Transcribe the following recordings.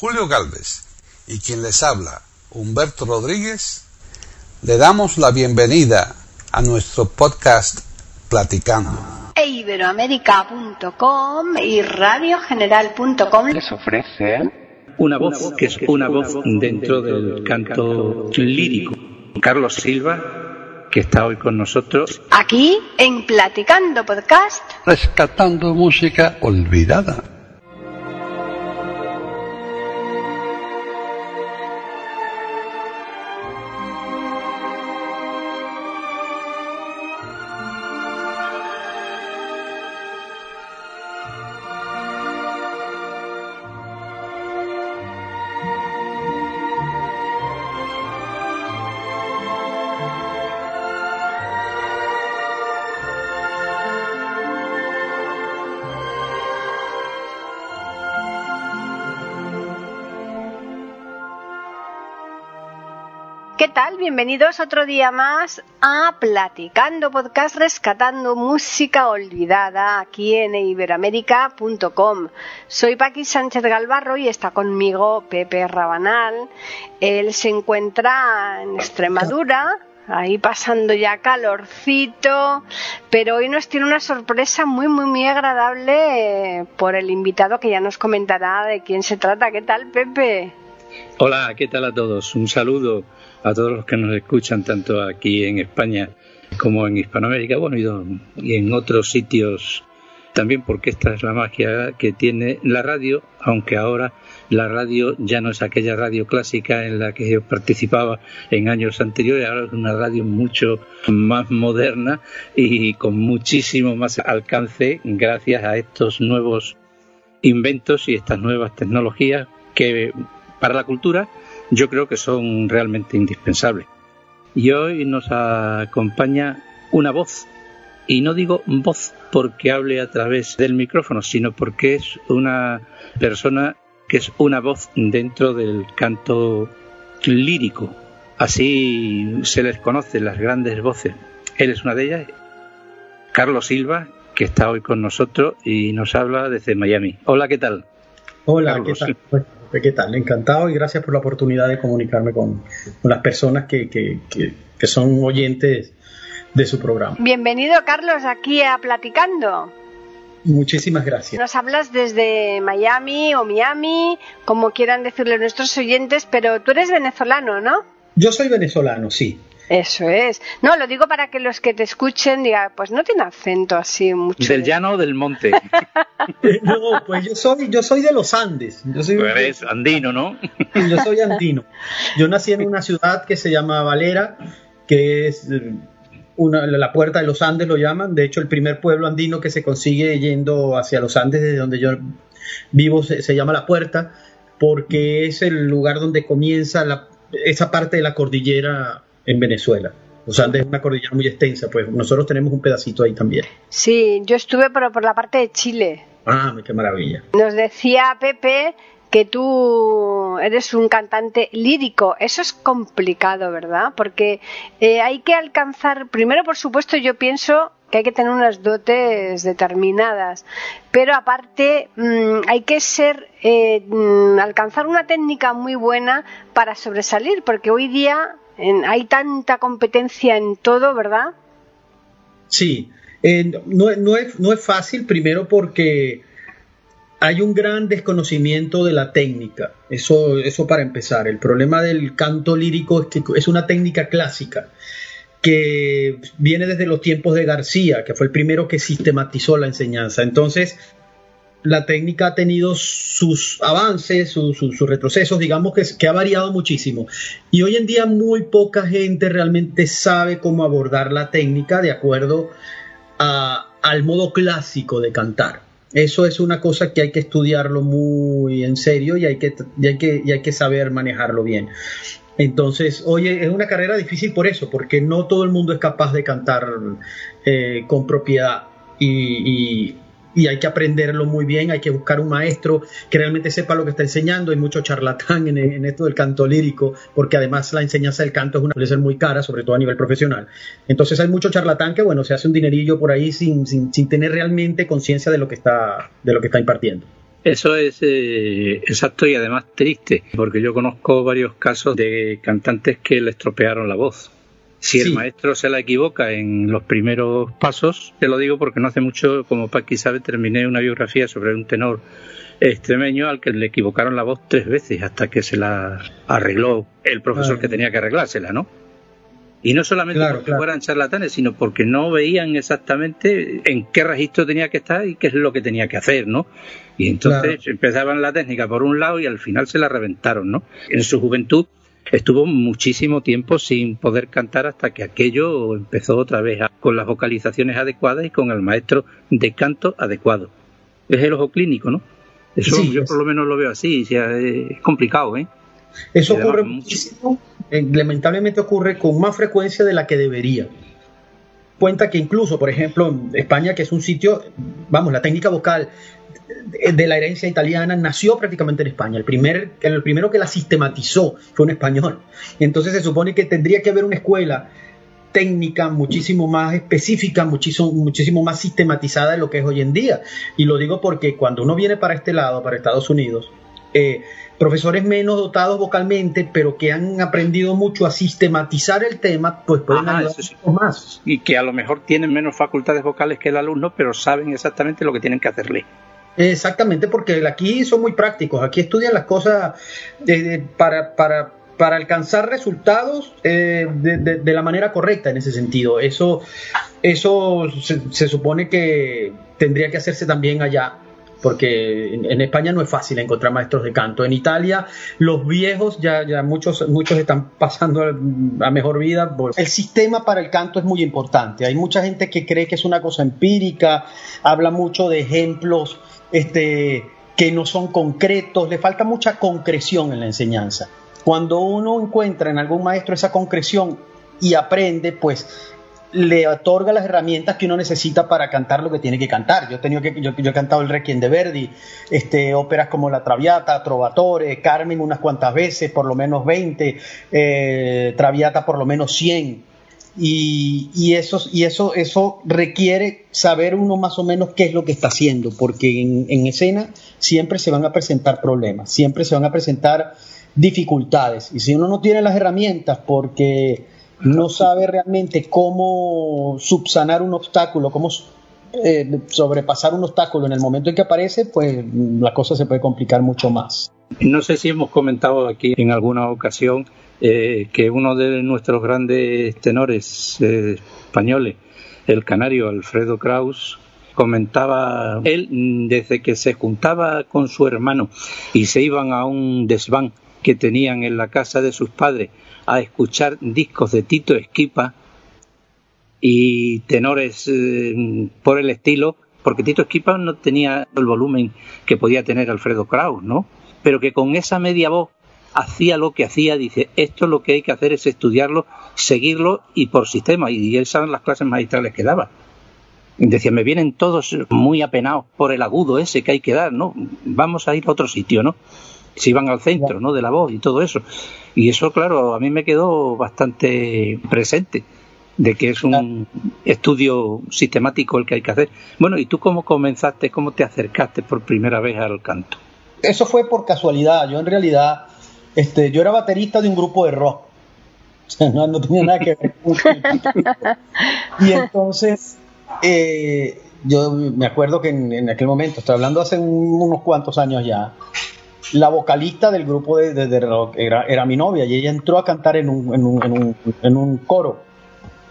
Julio Galvez y quien les habla, Humberto Rodríguez, le damos la bienvenida a nuestro podcast Platicando. E Iberoamérica.com y radiogeneral.com les ofrece una voz que es una voz dentro del canto lírico. Carlos Silva, que está hoy con nosotros. Aquí en Platicando Podcast. Rescatando música olvidada. Bienvenidos otro día más a Platicando Podcast Rescatando Música Olvidada aquí en iberoamérica.com. Soy Paqui Sánchez Galvarro y está conmigo Pepe Rabanal. Él se encuentra en Extremadura, ahí pasando ya calorcito, pero hoy nos tiene una sorpresa muy, muy, muy agradable por el invitado que ya nos comentará de quién se trata. ¿Qué tal, Pepe? Hola, ¿qué tal a todos? Un saludo a todos los que nos escuchan tanto aquí en España como en Hispanoamérica, bueno, y, en otros sitios también, porque esta es la magia que tiene la radio, aunque ahora la radio ya no es aquella radio clásica en la que yo participaba en años anteriores, ahora es una radio mucho más moderna y con muchísimo más alcance gracias a estos nuevos inventos y estas nuevas tecnologías que para la cultura yo creo que son realmente indispensables. Y hoy nos acompaña una voz, y no digo voz porque hable a través del micrófono, sino porque es una persona que es una voz dentro del canto lírico. Así se les conoce las grandes voces. Él es una de ellas, Carlos Silva, que está hoy con nosotros y nos habla desde Miami. Hola, ¿qué tal? Hola, ¿qué tal? ¿Qué tal? Encantado y gracias por la oportunidad de comunicarme con, las personas que, que, son oyentes de su programa. Bienvenido, Carlos, aquí a Platicando. Muchísimas gracias. Nos hablas desde Miami o Miami, como quieran decirle nuestros oyentes, pero tú eres venezolano, ¿no? Yo soy venezolano, sí. Eso es. No, lo digo para que los que te escuchen digan, pues no tiene acento así mucho. ¿Del llano o del monte? no, pues yo soy, yo soy de los Andes. Yo soy eres andino, ¿no? yo soy andino. Yo nací en una ciudad que se llama Valera, que es eh, una, la puerta de los Andes, lo llaman. De hecho, el primer pueblo andino que se consigue yendo hacia los Andes, desde donde yo vivo, se, se llama La Puerta, porque es el lugar donde comienza la, esa parte de la cordillera en Venezuela. Los Andes es una cordillera muy extensa, pues nosotros tenemos un pedacito ahí también. Sí, yo estuve pero por la parte de Chile. Ah, qué maravilla. Nos decía Pepe que tú eres un cantante lírico. Eso es complicado, ¿verdad? Porque eh, hay que alcanzar, primero por supuesto yo pienso que hay que tener unas dotes determinadas, pero aparte mm, hay que ser, eh, mm, alcanzar una técnica muy buena para sobresalir, porque hoy día hay tanta competencia en todo, ¿verdad? Sí, no, no, es, no es fácil, primero porque hay un gran desconocimiento de la técnica, eso, eso para empezar. El problema del canto lírico es que es una técnica clásica que viene desde los tiempos de García, que fue el primero que sistematizó la enseñanza. Entonces, la técnica ha tenido sus avances, sus retrocesos, digamos que, ha variado muchísimo. Y hoy en día muy poca gente realmente sabe cómo abordar la técnica de acuerdo al modo clásico de cantar. Eso es una cosa que hay que estudiarlo muy en serio y hay que, hay que, hay que saber manejarlo bien. Entonces, hoy es una carrera difícil por eso, porque no todo el mundo es capaz de cantar eh, con propiedad. y hay que aprenderlo muy bien, hay que buscar un maestro que realmente sepa lo que está enseñando. Hay mucho charlatán en, esto del canto lírico, porque además la enseñanza del canto es una, puede ser muy cara, sobre todo a nivel profesional. Entonces hay mucho charlatán que, bueno, se hace un dinerillo por ahí sin, sin, sin tener realmente conciencia de lo que está de lo que está impartiendo. Eso es eh, exacto y además triste, porque yo conozco varios casos de cantantes que le estropearon la voz. Si el maestro se la equivoca en los primeros pasos, te lo digo porque no hace mucho, como Paqui sabe, terminé una biografía sobre un tenor extremeño al que le equivocaron la voz tres veces hasta que se la arregló el profesor que tenía que arreglársela, ¿no? Y no solamente porque fueran charlatanes, sino porque no veían exactamente en qué registro tenía que estar y qué es lo que tenía que hacer, ¿no? Y entonces empezaban la técnica por un lado y al final se la reventaron, ¿no? En su juventud estuvo muchísimo tiempo sin poder cantar hasta que aquello empezó otra vez con las vocalizaciones adecuadas y con el maestro de canto adecuado. Es el ojo clínico, ¿no? Eso yo por lo menos lo veo así, es complicado, ¿eh? Eso ocurre muchísimo, eh, lamentablemente ocurre con más frecuencia de la que debería. Cuenta que incluso, por ejemplo, España, que es un sitio, vamos, la técnica vocal de la herencia italiana nació prácticamente en España. El, primer, el primero que la sistematizó fue un español. Entonces se supone que tendría que haber una escuela técnica muchísimo más específica, muchísimo, muchísimo más sistematizada de lo que es hoy en día. Y lo digo porque cuando uno viene para este lado, para Estados Unidos, eh, profesores menos dotados vocalmente, pero que han aprendido mucho a sistematizar el tema, pues pueden ayudar más. Y que a lo mejor tienen menos facultades vocales que el alumno, pero saben exactamente lo que tienen que hacerle. Exactamente, porque aquí son muy prácticos, aquí estudian las cosas para, para, para, alcanzar resultados eh, de, la manera correcta en ese sentido. Eso, eso se, supone que tendría que hacerse también allá porque en, España no es fácil encontrar maestros de canto. En Italia, los viejos ya, muchos, muchos están pasando a mejor vida. El sistema para el canto es muy importante. Hay mucha gente que cree que es una cosa empírica, habla mucho de ejemplos este, que no son concretos, le falta mucha concreción en la enseñanza. Cuando uno encuentra en algún maestro esa concreción y aprende, pues le otorga las herramientas que uno necesita para cantar lo que tiene que cantar. Yo he, que, yo, he cantado el Requiem de Verdi, este, óperas como La Traviata, Trovatore, Carmen unas cuantas veces, por lo menos 20, eh, Traviata por lo menos 100. Y, y, eso, y eso, eso requiere saber uno más o menos qué es lo que está haciendo, porque en, escena siempre se van a presentar problemas, siempre se van a presentar dificultades. Y si uno no tiene las herramientas porque no sabe realmente cómo subsanar un obstáculo, cómo eh, sobrepasar un obstáculo en el momento en que aparece, pues la cosa se puede complicar mucho más. No sé si hemos comentado aquí en alguna ocasión eh, que uno de nuestros grandes tenores eh, españoles, el canario Alfredo Kraus, comentaba él desde que se juntaba con su hermano y se iban a un desván que tenían en la casa de sus padres a escuchar discos de Tito Esquipa y tenores eh, por el estilo, porque Tito Esquipa no tenía el volumen que podía tener Alfredo Kraus, ¿no? Pero que con esa media voz hacía lo que hacía, dice, esto lo que hay que hacer es estudiarlo, seguirlo y por sistema, y esas eran las clases magistrales que daba. Decía, me vienen todos muy apenados por el agudo ese que hay que dar, ¿no? Vamos a ir a otro sitio, ¿no? Se iban al centro, ¿no? De la voz y todo eso. Y eso, claro, a mí me quedó bastante presente de que es un estudio sistemático el que hay que hacer. Bueno, ¿y tú cómo comenzaste, cómo te acercaste por primera vez al canto? Eso fue por casualidad. Yo en realidad este, yo era baterista de un grupo de rock. no, tenía nada que ver con Y entonces, eh, yo me acuerdo que en, aquel momento, estoy hablando hace unos cuantos años ya, la vocalista del grupo de, rock era, mi novia y ella entró a cantar en un, en un, coro.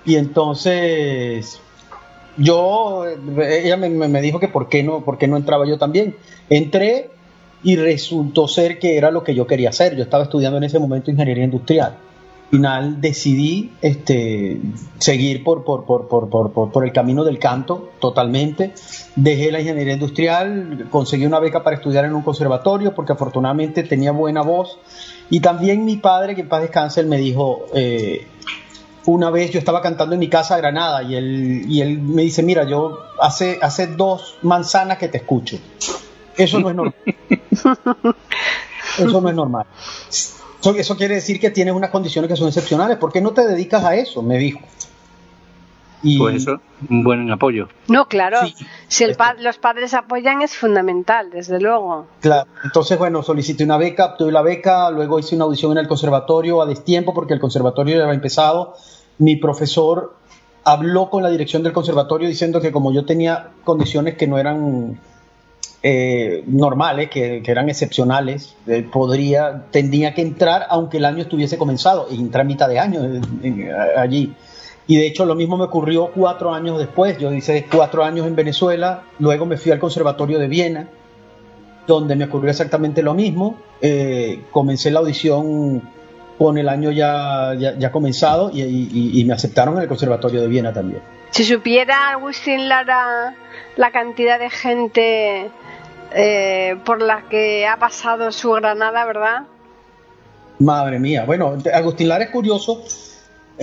Y entonces yo, ella me, me, dijo que por qué, no, por qué no entraba yo también. Entré y resultó ser que era lo que yo quería hacer. Yo estaba estudiando en ese momento ingeniería industrial. Al final decidí este, seguir por, por, por, por, el camino del canto totalmente. Dejé la ingeniería industrial, conseguí una beca para estudiar en un conservatorio porque afortunadamente tenía buena voz. Y también mi padre, que en paz descanse, me dijo, eh, una vez yo estaba cantando en mi casa a Granada y él, y él me dice, mira, yo hace, hace dos manzanas que te escucho. Eso no es normal. Eso no es normal. Eso, quiere decir que tienes unas condiciones que son excepcionales. ¿Por qué no te dedicas a eso? Me dijo. Y, pues eso, un buen apoyo. No, claro. si el los padres apoyan es fundamental, desde luego. Claro. Entonces, bueno, solicité una beca, obtuve la beca, luego hice una audición en el conservatorio a destiempo porque el conservatorio ya había empezado. Mi profesor habló con la dirección del conservatorio diciendo que como yo tenía condiciones que no eran eh, normales, que, eran excepcionales, eh, podría, tendría que entrar aunque el año estuviese comenzado, y entré a mitad de año eh, allí. Y de hecho lo mismo me ocurrió cuatro años después. Yo hice cuatro años en Venezuela, luego me fui al Conservatorio de Viena, donde me ocurrió exactamente lo mismo. comencé la audición con el año ya, ya, comenzado y, me aceptaron en el Conservatorio de Viena también. Si supiera Agustín Lara la cantidad de gente eh, por la que ha pasado su Granada, ¿verdad? Madre mía, bueno, Agustín Lara es curioso,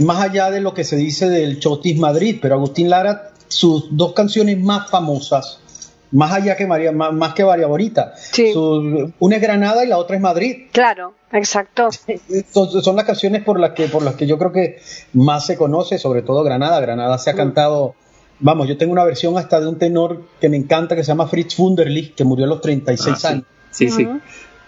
más allá de lo que se dice del Chotis Madrid, pero Agustín Lara, sus dos canciones más famosas más allá que María, más, que María Bonita. una es Granada y la otra es Madrid. Claro, exacto. Son, las canciones por las que por las que yo creo que más se conoce, sobre todo Granada. Granada se ha mm. cantado, vamos, yo tengo una versión hasta de un tenor que me encanta que se llama Fritz Wunderlich, que murió a los 36 ah, años. Sí, sí.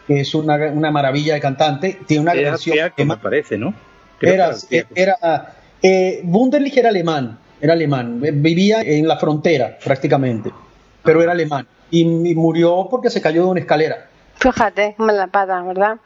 Que es una, maravilla de cantante. Tiene una canción que me parece, ¿no? era, era eh, Wunderlich era alemán, era alemán, vivía en la frontera prácticamente pero era alemán. Y, murió porque se cayó de una escalera. Fíjate, mala pata, ¿verdad?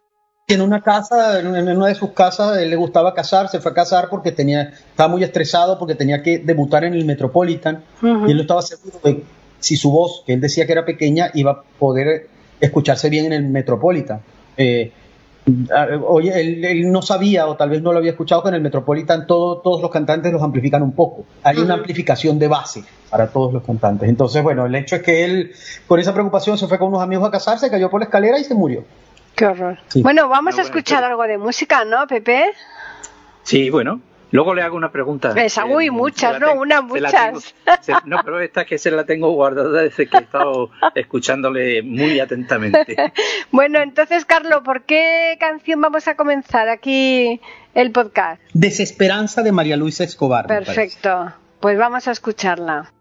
En una casa, en una de sus casas, él le gustaba casarse, fue a casar porque tenía, estaba muy estresado porque tenía que debutar en el Metropolitan y él no estaba seguro de si su voz, que él decía que era pequeña, iba a poder escucharse bien en el Metropolitan. Eh, Oye, él, no sabía o tal vez no lo había escuchado que en el Metropolitan todos los cantantes los amplifican un poco. Hay una amplificación de base para todos los cantantes. Entonces, bueno, el hecho es que él, con esa preocupación, se fue con unos amigos a casarse, cayó por la escalera y se murió. Qué horror. Bueno, vamos a escuchar algo de música, ¿no, Pepe? Sí, bueno, Luego le hago una pregunta. Esa, uy, muchas, no, una, muchas. no, pero esta que se la tengo guardada desde que he estado escuchándole muy atentamente. bueno, entonces, Carlos, ¿por qué canción vamos a comenzar aquí el podcast? Desesperanza de María Luisa Escobar. Perfecto, pues vamos a escucharla.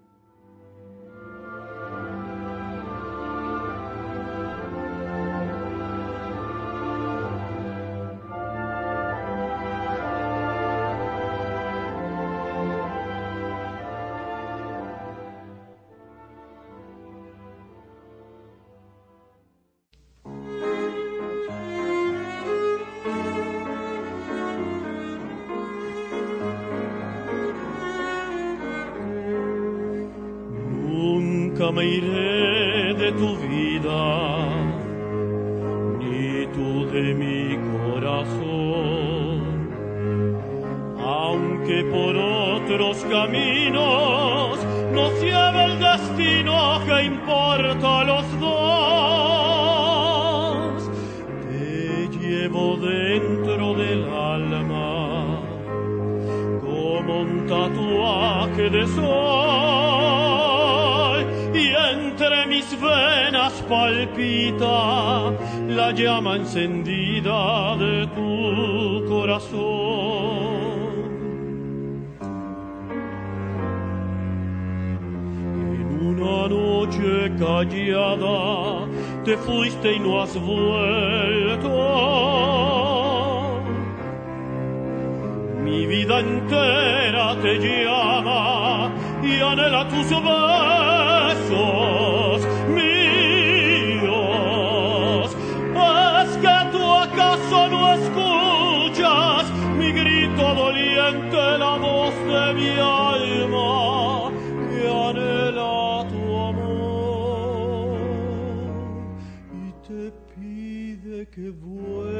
Pide que vuelvas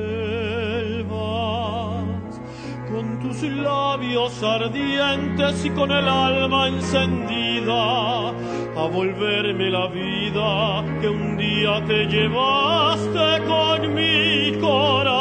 con tus labios ardientes y con el alma encendida a volverme la vida que un día te llevaste con mi corazón.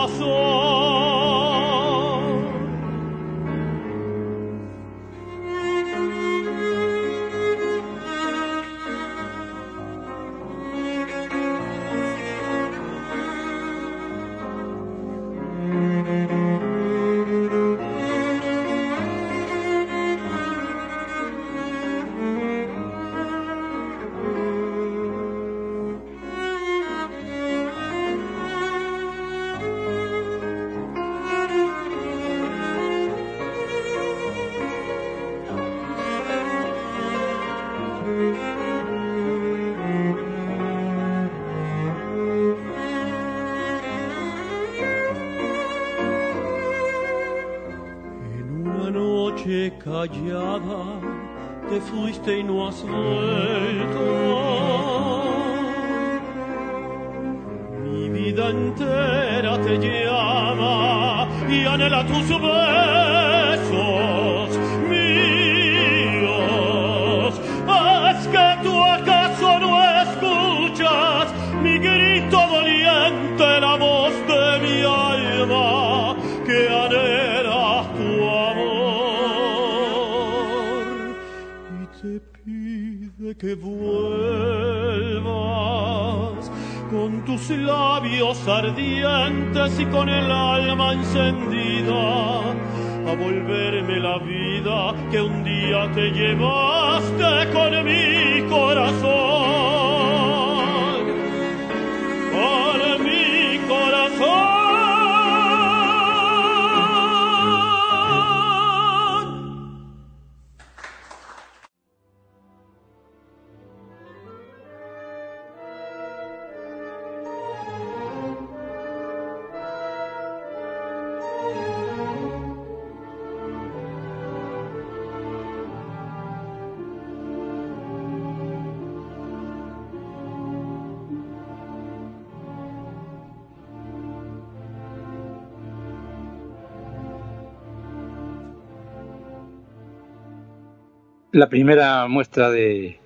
La primera muestra de,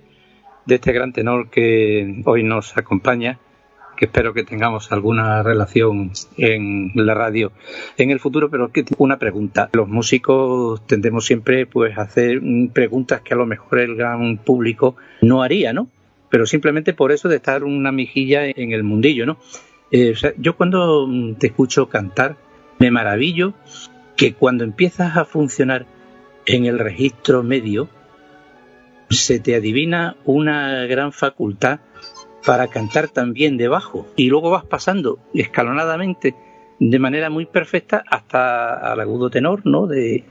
de este gran tenor que hoy nos acompaña, que espero que tengamos alguna relación en la radio en el futuro, pero que una pregunta. Los músicos tendemos siempre pues a hacer preguntas que a lo mejor el gran público no haría, ¿no? Pero simplemente por eso de estar una mijilla en el mundillo, ¿no? Eh, yo cuando te escucho cantar me maravillo que cuando empiezas a funcionar en el registro medio se te adivina una gran facultad para cantar también debajo y luego vas pasando escalonadamente de manera muy perfecta hasta al agudo tenor, ¿no? De,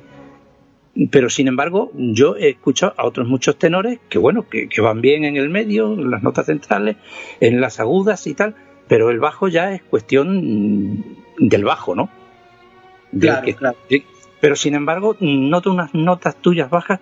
pero sin embargo, yo he escuchado a otros muchos tenores que, bueno, que, que van bien en el medio, en las notas centrales, en las agudas y tal, pero el bajo ya es cuestión del bajo, ¿no? Del Claro, que- claro. Pero sin embargo, noto unas notas tuyas bajas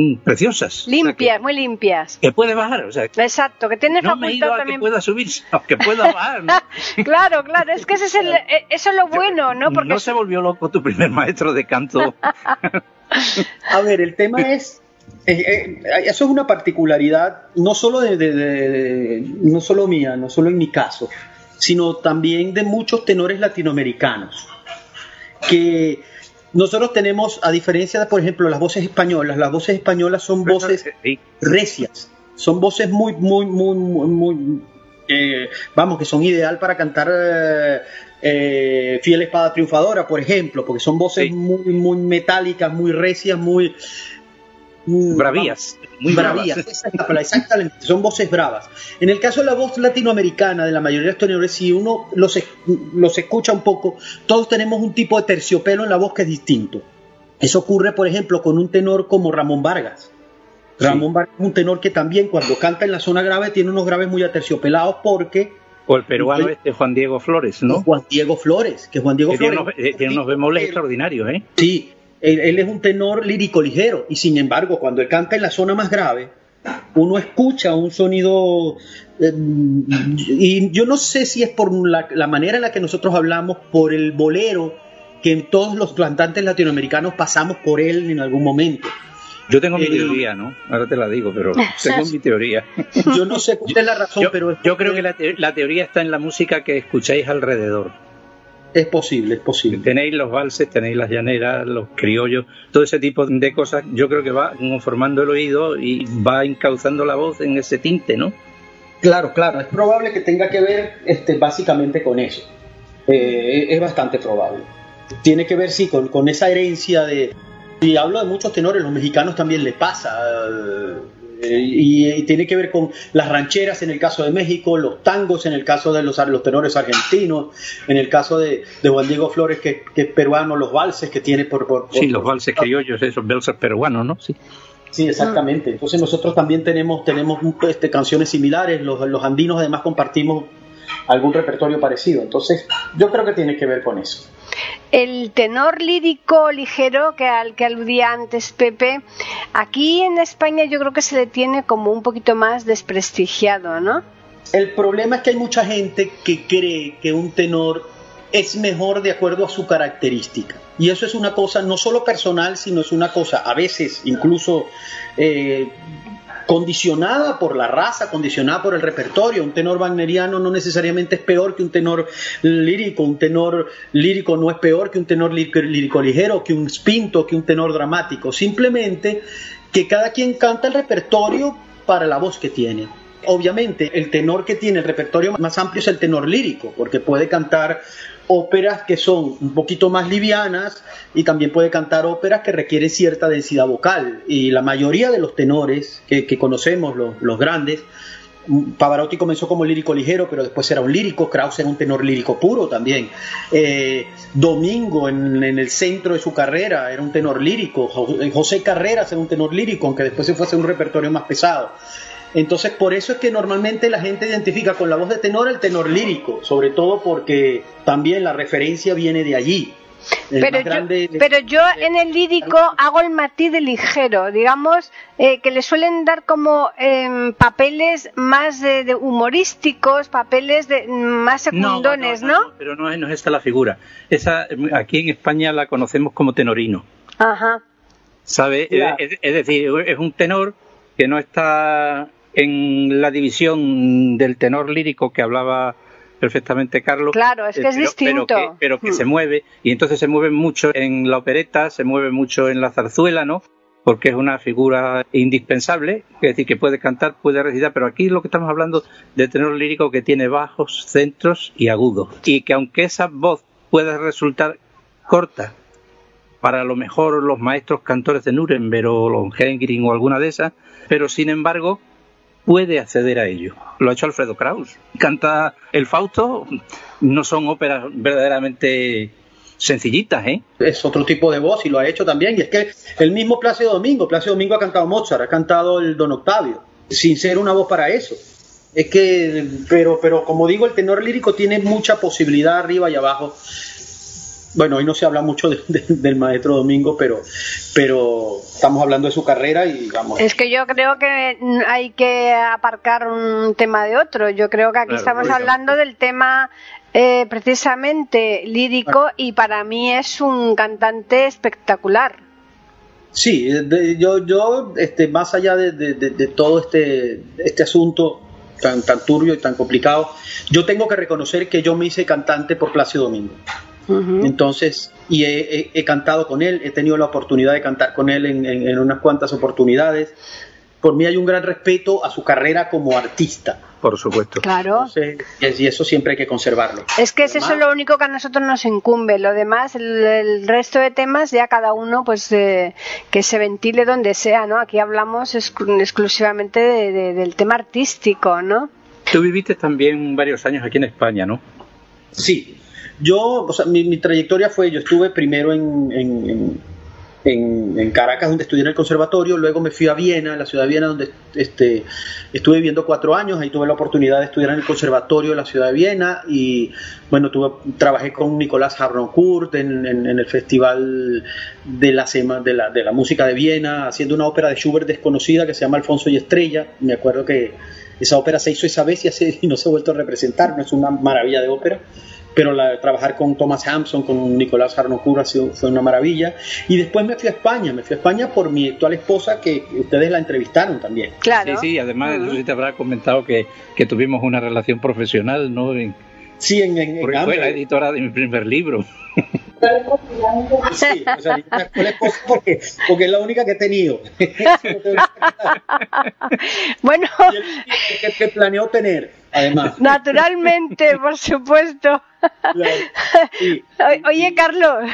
mm, preciosas. O sea, Limpias, muy limpias. que, puede bajar, o sea, Exacto, que tienes no me he ido facultad a que pueda subir, que pueda bajar. ¿no? Claro, claro, es que ese es el, eh, eso es lo bueno, ¿no? Porque no se volvió loco tu primer maestro de canto. A ver, el tema es, eh, eh, eso es una particularidad no solo de, de- de- de- no solo mía, no solo en mi caso, sino también de muchos tenores latinoamericanos que nosotros tenemos, a diferencia de, por ejemplo, las voces españolas, las voces españolas son voces recias, son voces muy, muy, muy, muy, muy, eh, vamos, que son ideal para cantar eh, eh, Fiel Espada Triunfadora, por ejemplo, porque son voces Sí. muy, muy metálicas, muy recias, muy... bravías. Muy bravías, palabra, exactamente, son voces bravas. En el caso de la voz latinoamericana, de la mayoría de los tenores, si uno los, los escucha un poco, todos tenemos un tipo de terciopelo en la voz que es distinto. Eso ocurre, por ejemplo, con un tenor como Ramón Vargas. Sí. Ramón Vargas es un tenor que también cuando canta en la zona grave tiene unos graves muy aterciopelados porque O el peruano este Juan Diego Flores, ¿no? Juan Diego Flores, que Juan Diego Que tiene Flores unos, eh, tiene unos bemoles extraordinarios, ¿eh? Sí, él, él es un tenor lírico ligero y sin embargo cuando él canta en la zona más grave, uno escucha un sonido eh, y yo no sé si es por la, la manera en la que nosotros hablamos, por el bolero que todos los cantantes latinoamericanos pasamos por él en algún momento. Yo tengo mi Eh, teoría, ¿no? Ahora te la digo, pero tengo mi teoría. Yo no sé cuál es la razón, Yo, pero es, yo creo que la, te- la teoría está en la música que escucháis alrededor. Es posible, es posible. Tenéis los valses, tenéis las llaneras, los criollos, todo ese tipo de cosas. Yo creo que va formando el oído y va encauzando la voz en ese tinte, ¿no? Claro, claro, es probable que tenga que ver este, básicamente con eso. Eh, es bastante probable. Tiene que ver, sí, con, con esa herencia de... Y hablo de muchos tenores, los mexicanos también le pasa. eh, y, y tiene que ver con las rancheras en el caso de México, los tangos en el caso de los, los tenores argentinos, en el caso de, de Juan Diego Flores, que, que es peruano, los valses que tiene por... por- Sí, los valses criollos, esos valses peruanos, ¿no? Sí. Sí, exactamente. Entonces nosotros también tenemos, tenemos este, canciones similares, los, los andinos además compartimos algún repertorio parecido. Entonces yo creo que tiene que ver con eso. El tenor lírico ligero que al que aludía antes Pepe, aquí en España yo creo que se le tiene como un poquito más desprestigiado, ¿no? El problema es que hay mucha gente que cree que un tenor es mejor de acuerdo a su característica. Y eso es una cosa no solo personal, sino es una cosa a veces incluso eh, condicionada por la raza, condicionada por el repertorio. Un tenor wagneriano no necesariamente es peor que un tenor lírico, un tenor lírico no es peor que un tenor lírico, ligero, que un spinto, que un tenor dramático. Simplemente que cada quien canta el repertorio para la voz que tiene. Obviamente, el tenor que tiene el repertorio más amplio es el tenor lírico, porque puede cantar óperas que son un poquito más livianas y también puede cantar óperas que requieren cierta densidad vocal. Y la mayoría de los tenores que, conocemos, los, grandes, Pavarotti comenzó como lírico ligero, pero después era un lírico, Krauss era un tenor lírico puro también. Eh, Domingo en, en, el centro de su carrera era un tenor lírico, José Carreras era un tenor lírico, aunque después se fuese un repertorio más pesado. Entonces, por eso es que normalmente la gente identifica con la voz de tenor el tenor lírico, sobre todo porque también la referencia viene de allí. Pero yo, pero yo, en el lírico hago el matiz de ligero, digamos, eh, que le suelen dar como em, papeles más de, humorísticos, papeles de, más secundones, ¿no? no, pero no, es esta la figura. Esa, aquí en España la conocemos como tenorino. Ajá. ¿Sabe? es, decir, es un tenor que no está en la división del tenor lírico que hablaba perfectamente Carlos. Claro, es que es eh, distinto. Pero que, se hmm. mueve, y entonces se mueve mucho en la opereta, se mueve mucho en la zarzuela, ¿no? Porque es una figura indispensable, es decir, que puede cantar, puede recitar, pero aquí lo que estamos hablando de tenor lírico que tiene bajos, centros y agudos. Y que aunque esa voz pueda resultar corta para lo mejor los maestros cantores de Nuremberg o Lohengrin o alguna de esas, pero sin embargo puede acceder a ello. Lo ha hecho Alfredo Kraus. Canta el Fausto, no son óperas verdaderamente sencillitas, ¿eh? Es otro tipo de voz y lo ha hecho también. Y es que el mismo Plácido Domingo, Plácido Domingo ha cantado Mozart, ha cantado el Don Octavio, sin ser una voz para eso. Es que, pero, pero como digo, el tenor lírico tiene mucha posibilidad arriba y abajo bueno, hoy no se habla mucho del maestro Domingo, pero, pero estamos hablando de su carrera y vamos. Es que yo creo que hay que aparcar un tema de otro. Yo creo que aquí estamos hablando del tema eh, precisamente lírico y para mí es un cantante espectacular. Sí, yo, yo este, más allá de, todo este, este asunto tan, tan turbio y tan complicado, yo tengo que reconocer que yo me hice cantante por Plácido Domingo. Entonces, y he, cantado con él, he tenido la oportunidad de cantar con él en, unas cuantas oportunidades. Por mí hay un gran respeto a su carrera como artista. Por supuesto. Claro. y eso siempre hay que conservarlo. Es que eso es lo único que a nosotros nos incumbe. Lo demás, el, resto de temas, ya cada uno, pues que se ventile donde sea, ¿no? Aquí hablamos exclusivamente del tema artístico, ¿no? Tú viviste también varios años aquí en España, ¿no? Sí, yo, o sea, mi, trayectoria fue, yo estuve primero en, en, en, Caracas, donde estudié en el conservatorio, luego me fui a Viena, la ciudad de Viena, donde este, estuve viviendo cuatro años, ahí tuve la oportunidad de estudiar en el conservatorio de la ciudad de Viena y, bueno, tuve, trabajé con Nicolás Harnoncourt en, en, el Festival de la, de, la, de la Música de Viena, haciendo una ópera de Schubert desconocida que se llama Alfonso y Estrella, me acuerdo que esa ópera se hizo esa vez y, y no se ha vuelto a representar, no es una maravilla de ópera pero la, trabajar con Thomas Hampson, con Nicolás Harnoncourt fue una maravilla. Y después me fui a España, me fui a España por mi actual esposa, que ustedes la entrevistaron también. Claro. Sí, sí, además, uh -huh. te habrá comentado que, que, tuvimos una relación profesional, ¿no? sí, en, en, Porque fue la editora de mi primer libro. Sí, o sea, porque, porque es la única que he tenido. bueno. que, que planeo tener, además. Naturalmente, por supuesto. Oye, Carlos,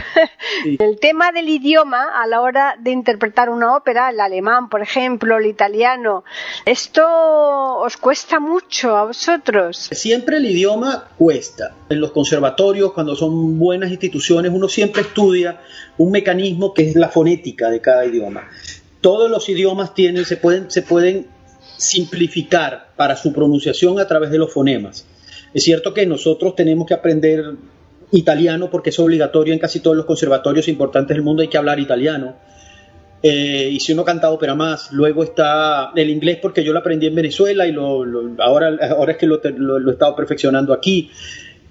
el tema del idioma a la hora de interpretar una ópera, el alemán, por ejemplo, el italiano, ¿esto os cuesta mucho a vosotros? Siempre el idioma cuesta. En los conservatorios, cuando son buenas instituciones, uno siempre estudia un mecanismo que es la fonética de cada idioma. Todos los idiomas tienen, se pueden, se pueden simplificar para su pronunciación a través de los fonemas. Es cierto que nosotros tenemos que aprender italiano porque es obligatorio en casi todos los conservatorios importantes del mundo, hay que hablar italiano. Eh, y si uno canta ópera más, luego está el inglés porque yo lo aprendí en Venezuela y lo, ahora, ahora es que lo, he estado perfeccionando aquí.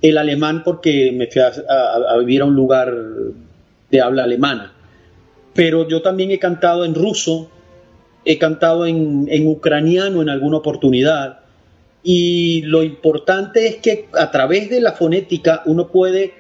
El alemán porque me fui a, vivir a un lugar de habla alemana. Pero yo también he cantado en ruso, he cantado en, ucraniano en alguna oportunidad y lo importante es que a través de la fonética uno puede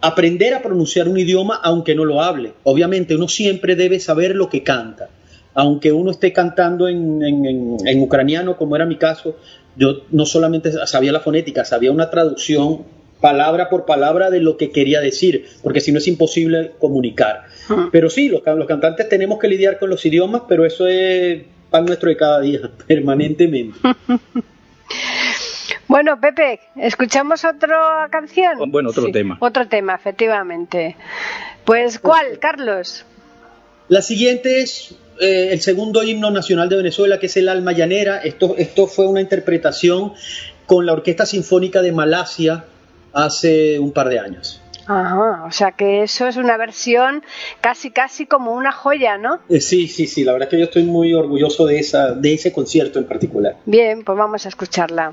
aprender a pronunciar un idioma aunque no lo hable. Obviamente uno siempre debe saber lo que canta. Aunque uno esté cantando en, en, ucraniano, como era mi caso, yo no solamente sabía la fonética, sabía una traducción palabra por palabra de lo que quería decir, porque si no es imposible comunicar. Pero sí, los, los cantantes tenemos que lidiar con los idiomas, pero eso es pan nuestro de cada día, permanentemente. Bueno, Pepe, ¿escuchamos otra canción? Bueno, otro tema. Otro tema, efectivamente. Pues, ¿cuál, Carlos? La siguiente es eh, el segundo himno nacional de Venezuela, que es el Alma Llanera. Esto, esto fue una interpretación con la Orquesta Sinfónica de Malasia hace un par de años. Ajá, o sea que eso es una versión casi casi como una joya, ¿no? Eh, sí, sí, sí, la verdad es que yo estoy muy orgulloso de, esa, de ese concierto en particular. Bien, pues vamos a escucharla.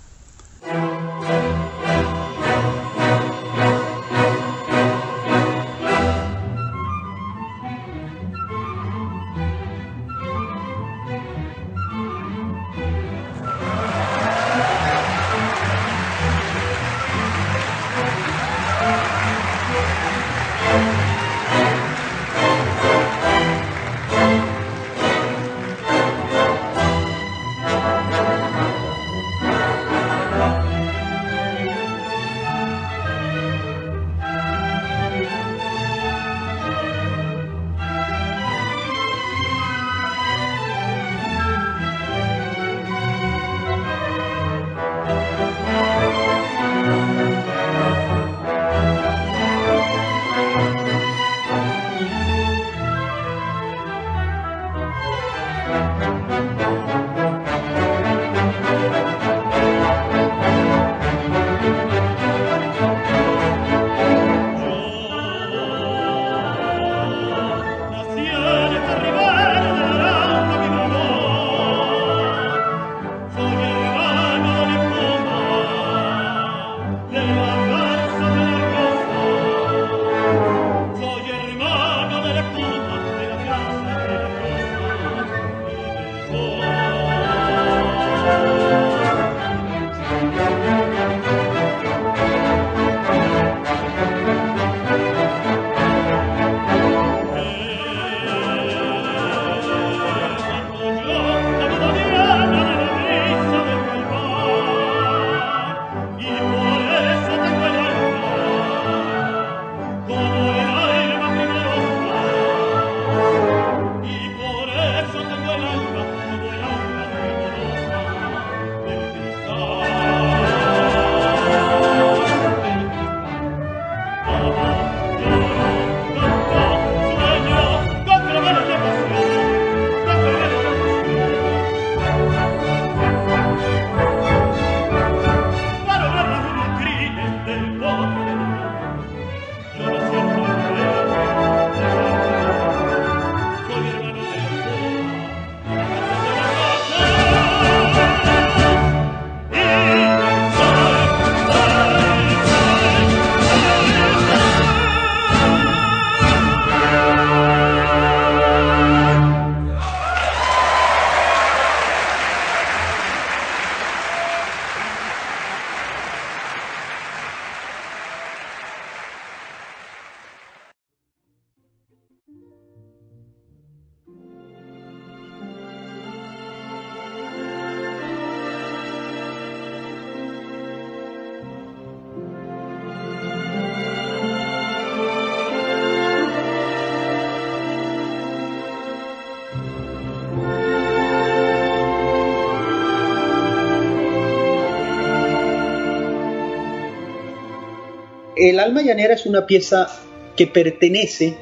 el alma llanera es una pieza que pertenece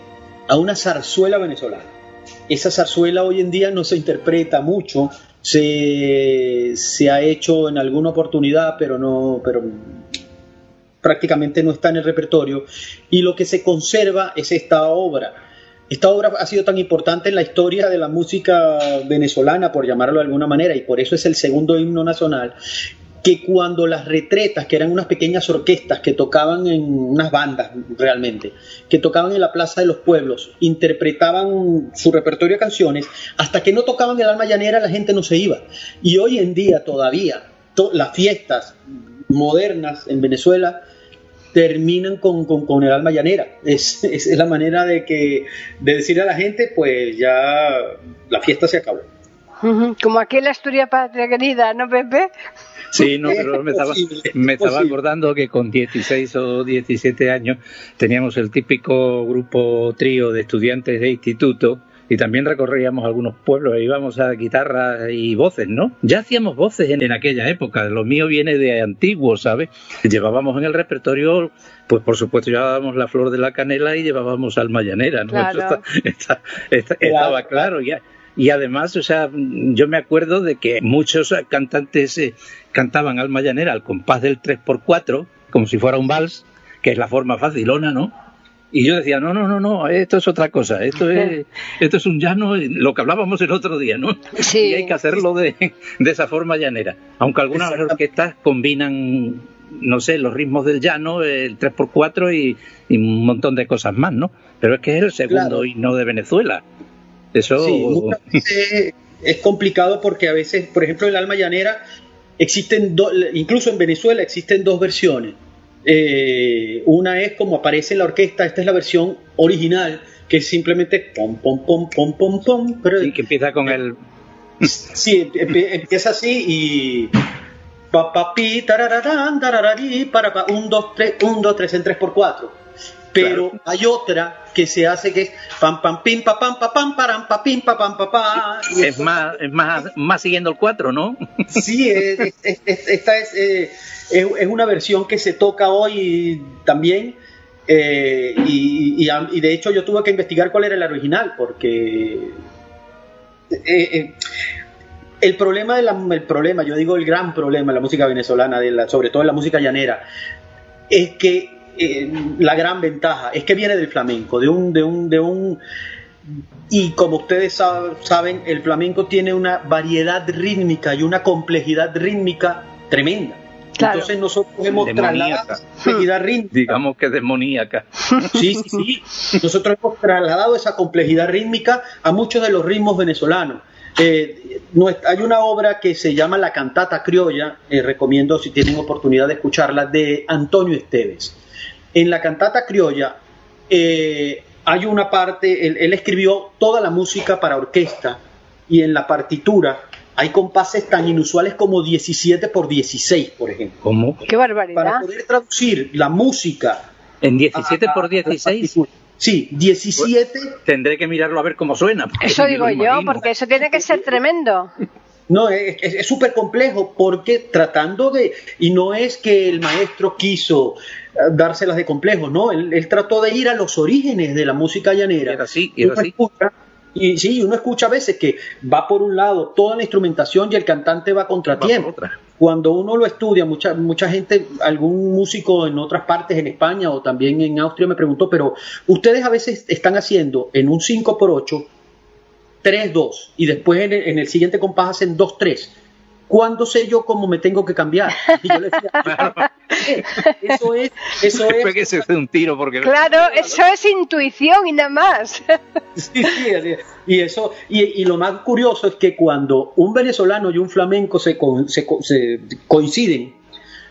a una zarzuela venezolana. Esa zarzuela hoy en día no se interpreta mucho, se, se ha hecho en alguna oportunidad, pero no, pero prácticamente no está en el repertorio. Y lo que se conserva es esta obra. Esta obra ha sido tan importante en la historia de la música venezolana, por llamarlo de alguna manera, y por eso es el segundo himno nacional, que cuando las retretas, que eran unas pequeñas orquestas que tocaban en unas bandas realmente, que tocaban en la Plaza de los Pueblos, interpretaban su repertorio de canciones, hasta que no tocaban el alma llanera la gente no se iba. Y hoy en día todavía las fiestas modernas en Venezuela terminan con, con, el alma llanera. Es, es, la manera de, que, de decirle a la gente, pues ya la fiesta se acabó. Como aquí en la Asturias Patria Querida, ¿no, Pepe? Sí, no, pero me estaba, me estaba acordando que con 16 o 17 años teníamos el típico grupo trío de estudiantes de instituto y también recorríamos algunos pueblos e íbamos a guitarras y voces, ¿no? Ya hacíamos voces en, aquella época, lo mío viene de antiguo, ¿sabes? Llevábamos en el repertorio, pues por supuesto llevábamos la flor de la canela y llevábamos alma llanera, ¿no? Claro. estaba claro ya. Y además, o sea, yo me acuerdo de que muchos cantantes eh, cantaban alma llanera al compás del 3x4, como si fuera un vals, que es la forma facilona, ¿no? Y yo decía, no, no, no, no, esto es otra cosa, esto es, esto es un llano, lo que hablábamos el otro día, ¿no? Sí. Y hay que hacerlo de, de esa forma llanera. Aunque algunas orquestas combinan, no sé, los ritmos del llano, el 3x4 y, y un montón de cosas más, ¿no? Pero es que es el segundo himno de Venezuela. Eso... Sí, es complicado porque a veces, por ejemplo, el alma llanera, existen, incluso en Venezuela existen dos versiones eh, una es como aparece en la orquesta, esta es la versión original, que es simplemente pom, pom, pom, pom, pom, pom. Pero, sí, que empieza con el... Sí, empieza así y... Pa, pa, pi, tarararán, tarararí, para, pa, un, dos, tres, un, dos, tres, en tres por cuatro. Pero hay otra que se hace que es pam pam pim pa pam pa pam param pa pim pa pam pa pa. Es más, es más, más siguiendo el cuatro, ¿no? Sí, esta es, eh, es, es, una versión que se toca hoy también. Eh, y, y, de hecho yo tuve que investigar cuál era el original porque eh, el problema de la, el problema yo digo el gran problema de la música venezolana de la, sobre todo en la música llanera es que eh, la gran ventaja es que viene del flamenco, de un, de un, de un y como ustedes saben, el flamenco tiene una variedad rítmica y una complejidad rítmica tremenda. Entonces nosotros hemos trasladado complejidad rítmica. Digamos que demoníaca. Sí, sí, sí. Nosotros hemos trasladado esa complejidad rítmica a muchos de los ritmos venezolanos. Eh, hay una obra que se llama La Cantata Criolla, eh, recomiendo si tienen oportunidad de escucharla, de Antonio Esteves. En la cantata criolla eh, hay una parte, él, escribió toda la música para orquesta y en la partitura hay compases tan inusuales como 17 por 16, por ejemplo. ¿Cómo? ¡Qué barbaridad! Para poder traducir la música... ¿En 17 por 16? Sí, 17... tendré que mirarlo a ver cómo suena. Eso digo yo, porque eso tiene que ser tremendo. No, es súper complejo porque tratando de... Y no es que el maestro quiso dárselas de complejos, ¿no? Él, trató de ir a los orígenes de la música llanera. Era así, era así. y sí, uno escucha a veces que va por un lado toda la instrumentación y el cantante va contratiempo. Cuando uno lo estudia, mucha, mucha gente, algún músico en otras partes, en España o también en Austria, me preguntó, pero ustedes a veces están haciendo en un 5 por 8 3-2 y después en el, en el siguiente compás hacen 2-3 ¿cuándo sé yo cómo me tengo que cambiar? Y yo le decía, eso es, eso es. que se un tiro porque. Claro, eso es intuición y nada más. Sí, sí, y eso, y, lo más curioso es que cuando un venezolano y un flamenco se, se, se coinciden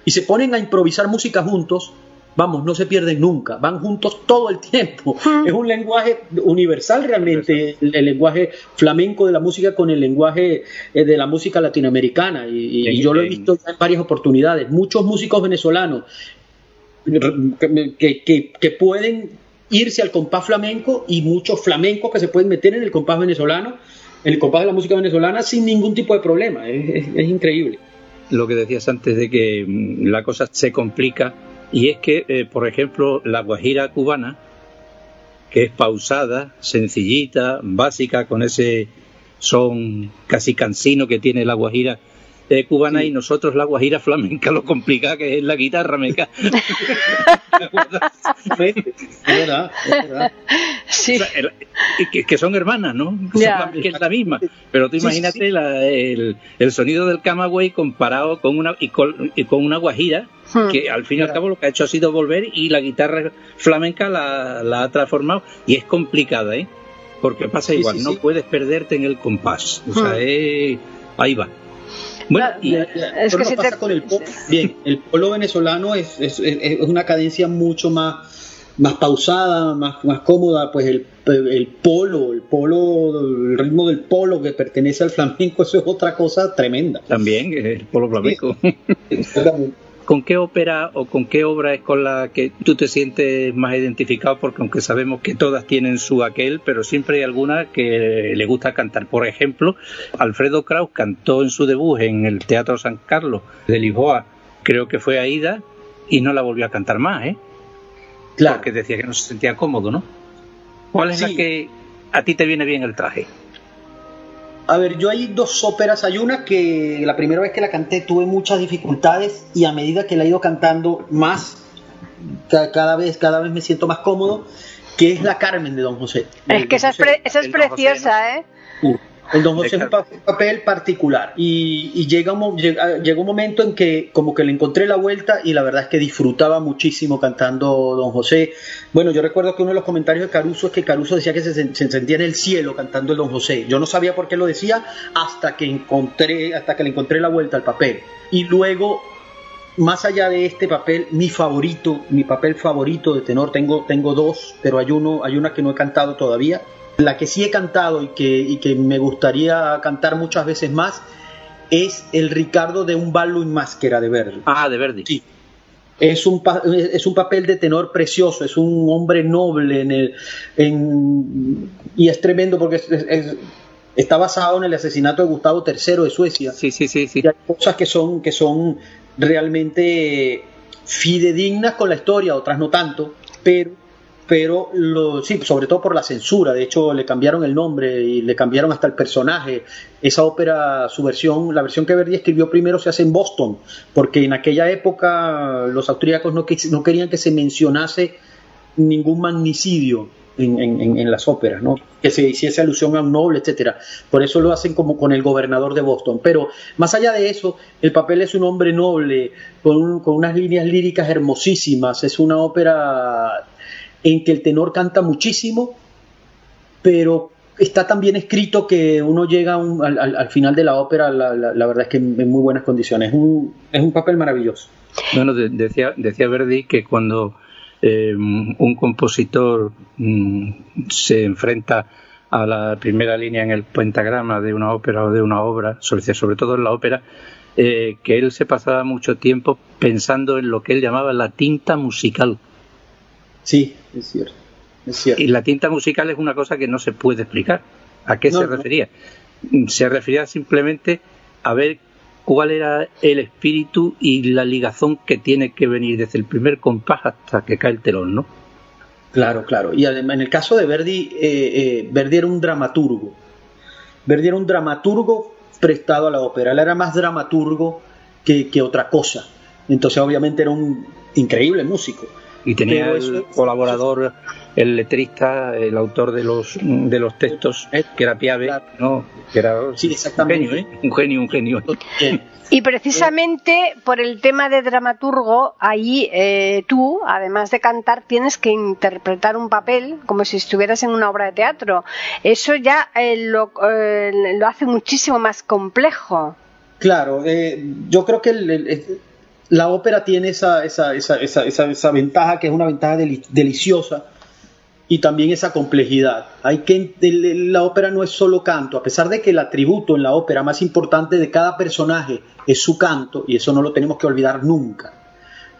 y se ponen a improvisar música juntos, vamos, no se pierden nunca, van juntos todo el tiempo. Es un lenguaje universal realmente, el, lenguaje flamenco de la música con el lenguaje eh, de la música latinoamericana. Y, yo lo he visto en varias oportunidades. Muchos músicos venezolanos que, pueden irse al compás flamenco y muchos flamencos que se pueden meter en el compás venezolano, en el compás de la música venezolana sin ningún tipo de problema. es increíble. Lo que decías antes de que mm, la cosa se complica Y es que, eh, por ejemplo, la guajira cubana, que es pausada, sencillita, básica, con ese son casi cansino que tiene la guajira eh, cubana y nosotros la guajira flamenca, lo complicada que es la guitarra meca. es verdad, Sí. que, son hermanas, ¿no? que es la misma. Pero tú imagínate el, el, sonido del camagüey comparado con una, y con, una guajira hmm. que al fin y al cabo lo que ha hecho ha sido volver y la guitarra flamenca la, la ha transformado y es complicada, ¿eh? Porque pasa igual, no puedes perderte en el compás. O sea, hmm. ahí va. Bueno, es que pasa con el polo. Bien, el polo venezolano es, es, es, una cadencia mucho más, más pausada, más, más cómoda, pues el, el, polo, el polo, el ritmo del polo que pertenece al flamenco, eso es otra cosa tremenda. También, el polo flamenco. ¿Con qué ópera o con qué obra es con la que tú te sientes más identificado? Porque aunque sabemos que todas tienen su aquel, pero siempre hay alguna que le gusta cantar. Por ejemplo, Alfredo Kraus cantó en su debut en el Teatro San Carlos de Lisboa, creo que fue Aida, y no la volvió a cantar más, ¿eh? Claro. Porque decía que no se sentía cómodo, ¿no? ¿Cuál es la que a ti te viene bien el traje? A ver, yo hay dos óperas. Hay una que la primera vez que la canté tuve muchas dificultades y a medida que la he ido cantando más, cada vez, cada vez me siento más cómodo, que es la Carmen de Don José. Es que esa, es, preciosa, ¿eh? El Don José es un papel particular y, llega, un, llega, un momento en que como que le encontré la vuelta y la verdad es que disfrutaba muchísimo cantando Don José. Bueno, yo recuerdo que uno de los comentarios de Caruso es que Caruso decía que se, se sentía en el cielo cantando el Don José. Yo no sabía por qué lo decía hasta que encontré, hasta que le encontré la vuelta al papel. Y luego más allá de este papel, mi favorito, mi papel favorito de tenor, tengo, tengo dos, pero hay uno, hay una que no he cantado todavía, la que sí he cantado y que, que me gustaría cantar muchas veces más es el Ricardo de un ballo en máscara de Verdi. Ah, de Verdi. Sí. Es un, es un papel de tenor precioso, es un hombre noble en el, y es tremendo porque está basado en el asesinato de Gustavo III de Suecia. Sí, sí, sí. sí. Y hay cosas que son, que son realmente fidedignas con la historia, otras no tanto, pero pero lo, sí, sobre todo por la censura. De hecho, le cambiaron el nombre y le cambiaron hasta el personaje. Esa ópera, su versión, la versión que Verdi escribió primero se hace en Boston, porque en aquella época los austríacos no, no querían que se mencionase ningún magnicidio en, las óperas, ¿no? que se hiciese alusión a un noble, etcétera. Por eso lo hacen como con el gobernador de Boston. Pero más allá de eso, el papel es un hombre noble, con, con unas líneas líricas hermosísimas. Es una ópera en que el tenor canta muchísimo, pero está tan bien escrito que uno llega al, final de la ópera, la, verdad es que en, muy buenas condiciones. Es un, es un papel maravilloso. Bueno, decía, decía Verdi que cuando eh, un compositor mm, se enfrenta a la primera línea en el pentagrama de una ópera o de una obra, sobre, sobre todo en la ópera, eh, que él se pasaba mucho tiempo pensando en lo que él llamaba la tinta musical Sí, es cierto. Y la tinta musical es una cosa que no se puede explicar. ¿A qué se refería? Se refería simplemente a ver cuál era el espíritu y la ligazón que tiene que venir desde el primer compás hasta que cae el telón, ¿no? Claro, claro. Y además, en el caso de Verdi, eh, eh, Verdi era un dramaturgo. Verdi era un dramaturgo prestado a la ópera. Él era más dramaturgo que, que otra cosa. Entonces, obviamente, era un increíble músico y tenía el colaborador, el letrista, el autor de los de los textos, que era Piave, ¿no? Que era un genio, ¿eh? Un genio, un genio. Y precisamente por el tema de dramaturgo, ahí eh, tú, además de cantar, tienes que interpretar un papel como si estuvieras en una obra de teatro. Eso ya eh, lo, lo, hace muchísimo más complejo. Claro, yo creo que el, la ópera tiene esa, esa, esa, esa, ventaja que es una ventaja deliciosa y también esa complejidad. Hay que la ópera no es solo canto, a pesar de que el atributo en la ópera más importante de cada personaje es su canto y eso no lo tenemos que olvidar nunca.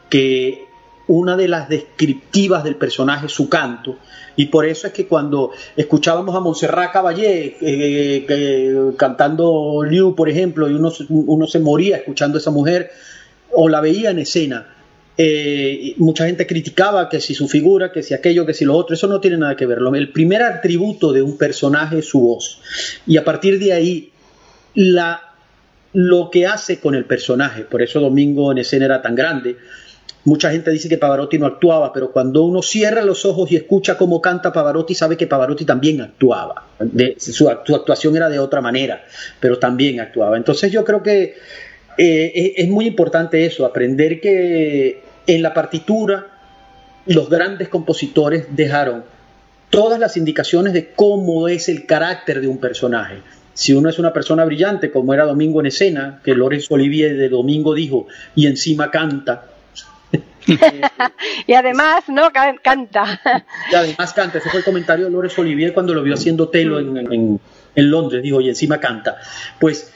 Que una de las descriptivas del personaje es su canto y por eso es que cuando escuchábamos a Montserrat Caballé eh, cantando Liu, por ejemplo, y uno, uno se moría escuchando a esa mujer, o la veía en escena, eh, mucha gente criticaba que si su figura, que si aquello, que si lo otro, eso no tiene nada que ver. El primer atributo de un personaje es su voz. Y a partir de ahí, la, lo que hace con el personaje, por eso Domingo en escena era tan grande, Mucha gente dice que Pavarotti no actuaba, pero cuando uno cierra los ojos y escucha cómo canta Pavarotti, sabe que Pavarotti también actuaba. su, actuación era de otra manera, pero también actuaba. Entonces yo creo que eh, es muy importante eso, aprender que en la partitura los grandes compositores dejaron todas las indicaciones de cómo es el carácter de un personaje. Si uno es una persona brillante, como era Domingo en escena, que Lorenzo Olivier de Domingo dijo, y encima canta, y además, ¿no? Canta. y además canta. Ese fue el comentario de Lorenzo Olivier cuando lo vio haciendo telo en, Londres. Dijo, y encima canta. Pues,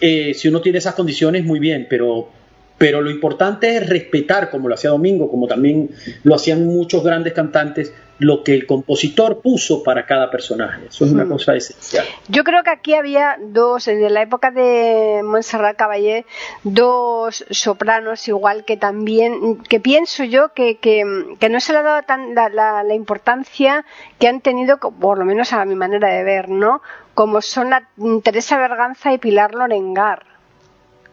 eh, si uno tiene esas condiciones, muy bien, pero pero lo importante es respetar, como lo hacía Domingo, como también lo hacían muchos grandes cantantes, lo que el compositor puso para cada personaje. Eso es una hmm. cosa esencial. Yo creo que aquí había dos, en la época de Montserrat Caballé, dos sopranos igual que también, que pienso yo que, que, no se le ha dado tan, la, la, importancia que han tenido, por lo menos a mi manera de ver, ¿no? Como son la Teresa Berganza y Pilar Lorengar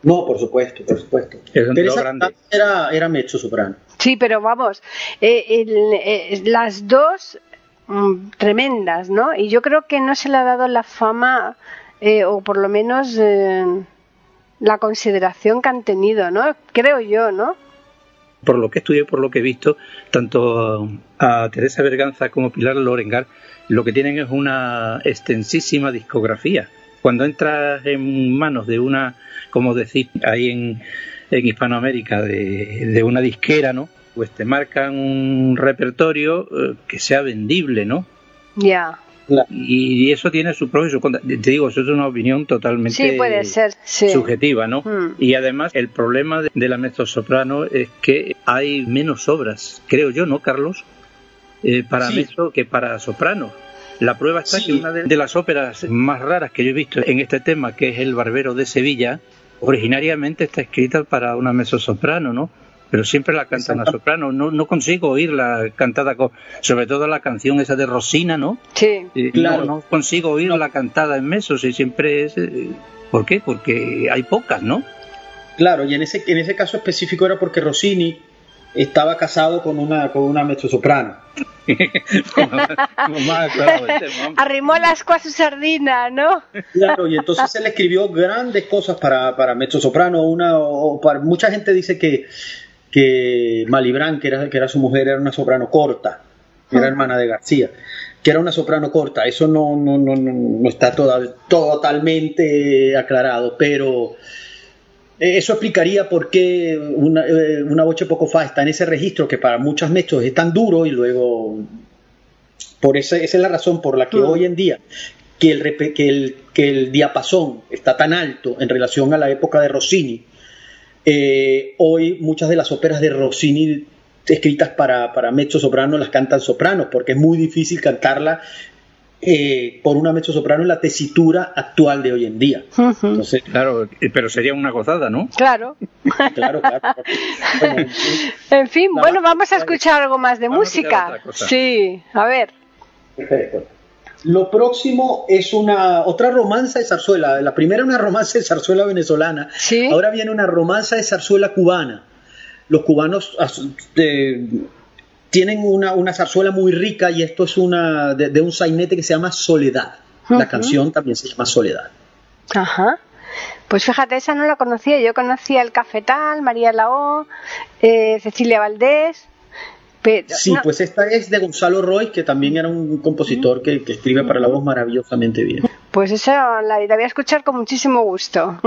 no, por supuesto, por supuesto. Teresa era, era mezzo soprano. Sí, pero vamos, eh, eh, las dos mm, tremendas, ¿no? Y yo creo que no se le ha dado la fama, eh, o por lo menos la consideración que han tenido, ¿no? Creo yo, ¿no? Por lo que estudié, por lo que he visto, tanto a Teresa Berganza como Pilar Lorengar, lo que tienen es una extensísima discografía. Cuando entras en manos de una como decir, ahí en, Hispanoamérica de, una disquera, ¿no? Pues te marcan un repertorio eh, que sea vendible, ¿no? Ya. Y, eso tiene su pro y su contra. Te digo, eso es una opinión totalmente sí, puede ser, subjetiva, ¿no? Hmm. Y además, el problema de, la mezzo-soprano es que hay menos obras, creo yo, ¿no, Carlos? Eh, para mezzo que para soprano. La prueba está que una de, las óperas más raras que yo he visto en este tema, que es El Barbero de Sevilla, originariamente está escrita para una mezzosoprano, ¿no? Pero siempre la cantan a soprano. No, no consigo oírla cantada, con, sobre todo la canción esa de Rosina, ¿no? Sí, claro. No, consigo oírla cantada en mezzo, y siempre es... Eh, ¿Por qué? Porque hay pocas, ¿no? Claro, y en ese, en ese caso específico era porque Rossini estaba casado con una, con una mezzosoprano. Arrimó las a su sardina, ¿no? Claro, y entonces él escribió grandes cosas para, para mezzosoprano. Una, o para, mucha gente dice que, que Malibran, que era, que era su mujer, era una soprano corta, era hermana de García, que era una soprano corta. Eso no, no, no, no está totalmente aclarado, pero eh, eso explicaría por qué una, eh, una boche poco fa está en ese registro que para muchos mechos es tan duro y luego por esa, esa es la razón por la que hoy en día que el, que, el, que el diapasón está tan alto en relación a la época de Rossini, eh, hoy muchas de las óperas de Rossini escritas para, para mezzo soprano las cantan sopranos, porque es muy difícil cantarla eh, por una mezzo soprano en la tesitura actual de hoy en día. Entonces, claro, eh, pero sería una gozada, ¿no? Claro. claro, claro. en fin, bueno, vamos a escuchar algo más de música. Sí, a ver. Lo próximo es una otra romanza de zarzuela. La primera una romanza de zarzuela venezolana. ¿Sí? Ahora viene una romanza de zarzuela cubana. Los cubanos eh, tienen una, una, zarzuela muy rica y esto es una de, un sainete que se llama Soledad. La canción también se llama Soledad. Ajá. Pues fíjate, esa no la conocía. Yo conocía el Cafetal, María Lao, eh, Cecilia Valdés. Sí, pues esta es de Gonzalo Roy, que también era un compositor que, que escribe para la voz maravillosamente bien. Pues esa la, la voy a escuchar con muchísimo gusto.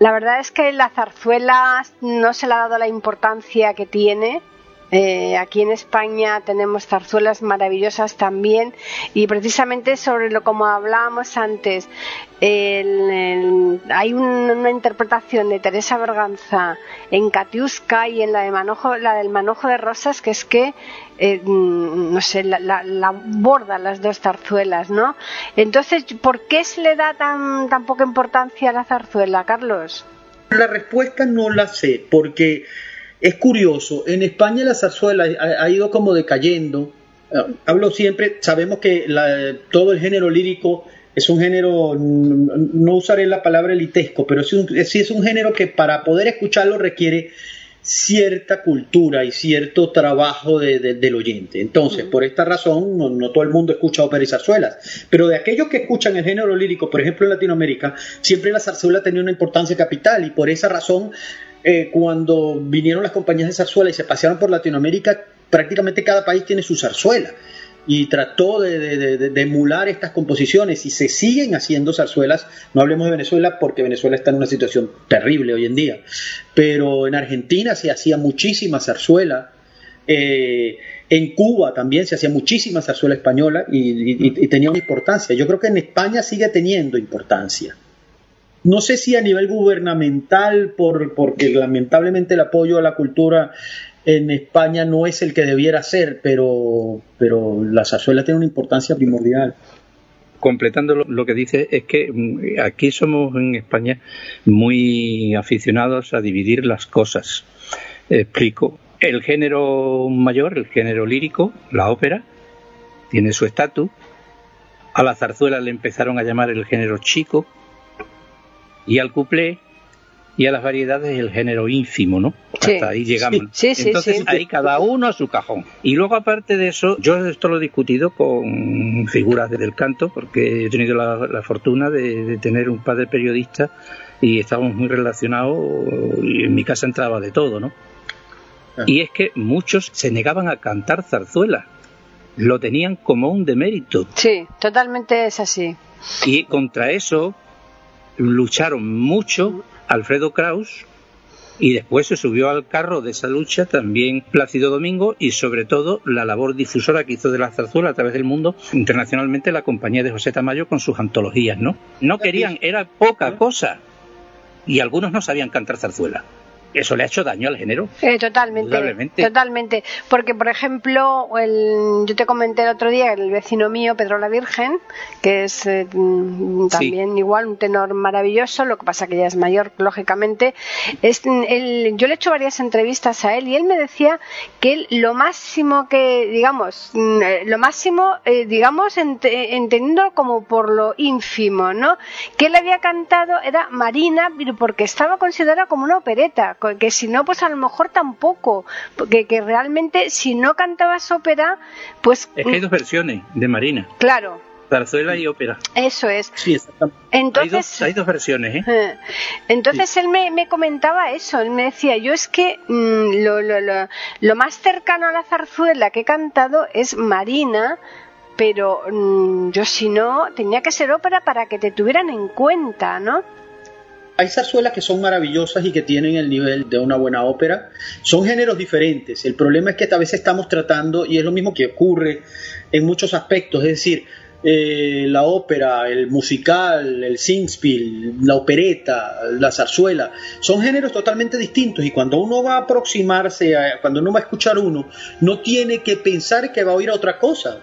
La verdad es que la zarzuela no se le ha dado la importancia que tiene. Eh, aquí en España tenemos zarzuelas maravillosas también. Y precisamente sobre lo como hablábamos antes, hay una interpretación de Teresa Berganza en Catiusca y en la, de Manojo, la del Manojo de Rosas que es que eh, no sé, la, la, borda las dos zarzuelas, ¿no? Entonces, ¿por qué se le da tan, tan poca importancia a la zarzuela, Carlos? La respuesta no la sé, porque es curioso, en España la zarzuela ha, ido como decayendo. Ah, hablo siempre, sabemos que todo el género lírico es un género, no usaré la palabra elitesco, pero sí, es un género que para poder escucharlo requiere cierta cultura y cierto trabajo del oyente. Entonces, por esta razón, no, todo el mundo escucha ópera y zarzuelas, pero de aquellos que escuchan el género lírico, por ejemplo en Latinoamérica, siempre la zarzuela tenía una importancia capital y por esa razón, eh, cuando vinieron las compañías de zarzuela y se pasearon por Latinoamérica, prácticamente cada país tiene su zarzuela y trató de, emular estas composiciones y se siguen haciendo zarzuelas. No hablemos de Venezuela porque Venezuela está en una situación terrible hoy en día, pero en Argentina se hacía muchísima zarzuela. Eh, en Cuba también se hacía muchísima zarzuela española y, tenía una importancia. Yo creo que en España sigue teniendo importancia. No sé si a nivel gubernamental, por, porque lamentablemente el apoyo a la cultura en España no es el que debiera ser, pero, pero la zarzuela tiene una importancia primordial. Completando lo, que dice, es que mm, aquí somos en España muy aficionados a dividir las cosas. Explico. El género mayor, el género lírico, la ópera, tiene su estatus. A la zarzuela le empezaron a llamar el género chico. Y al cuplé y a las variedades el género ínfimo, ¿no? Hasta ahí llegamos. Sí, sí, Entonces ahí cada uno a su cajón. Y luego aparte de eso, yo esto lo he discutido con figuras del canto, porque he tenido la, fortuna de, tener un padre periodista y estábamos muy relacionados y en mi casa entraba de todo, ¿no? Ah. Y es que muchos se negaban a cantar zarzuela, lo tenían como un demérito. Sí, totalmente es así. Y contra eso lucharon mucho Alfredo Kraus y después se subió al carro de esa lucha también Plácido Domingo y sobre todo la labor difusora que hizo de la zarzuela a través del mundo internacionalmente la compañía de José Tamayo con sus antologías, ¿no? No querían, era poca cosa y algunos no sabían cantar zarzuela eso le ha hecho daño al género. Eh, totalmente, totalmente. Porque, por ejemplo, el, yo te comenté el otro día, el vecino mío, Pedro la Virgen, que es eh, mm, también igual un tenor maravilloso, lo que pasa que ya es mayor, lógicamente. Es, el, yo le he hecho varias entrevistas a él y él me decía que lo máximo que, digamos, mm, eh, lo máximo, digamos, entendiendo como por lo ínfimo, ¿no? Que él había cantado era Marina, porque estaba considerada como una opereta que si no, pues a lo mejor tampoco, porque que realmente si no cantabas ópera, pues... Es que hay dos versiones de Marina. Claro. Zarzuela y ópera. Eso es. Sí. Entonces, hay dos, versiones. ¿eh? eh entonces él me, comentaba eso, él me decía, yo es que mm, lo, lo, lo, lo, más cercano a la zarzuela que he cantado es Marina, pero mm, yo si no, tenía que ser ópera para que te tuvieran en cuenta, ¿no? Hay zarzuelas que son maravillosas y que tienen el nivel de una buena ópera. Son géneros diferentes. El problema es que a veces estamos tratando, y es lo mismo que ocurre en muchos aspectos, es decir, eh, la ópera, el musical, el singspiel, la opereta, la zarzuela, son géneros totalmente distintos y cuando uno va a aproximarse, cuando uno va a escuchar uno, no tiene que pensar que va a oír a otra cosa.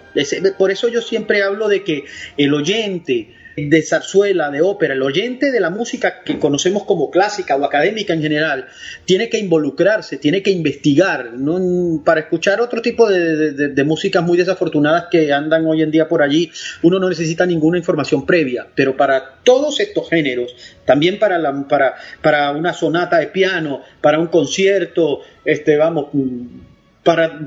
por eso yo siempre hablo de que el oyente, de zarzuela, de ópera, el oyente de la música que conocemos como clásica o académica en general, tiene que involucrarse, tiene que investigar, ¿no? para escuchar otro tipo de, de, músicas muy desafortunadas que andan hoy en día por allí, uno no necesita ninguna información previa, pero para todos estos géneros, también para, la, para, para una sonata de piano, para un concierto, este, vamos,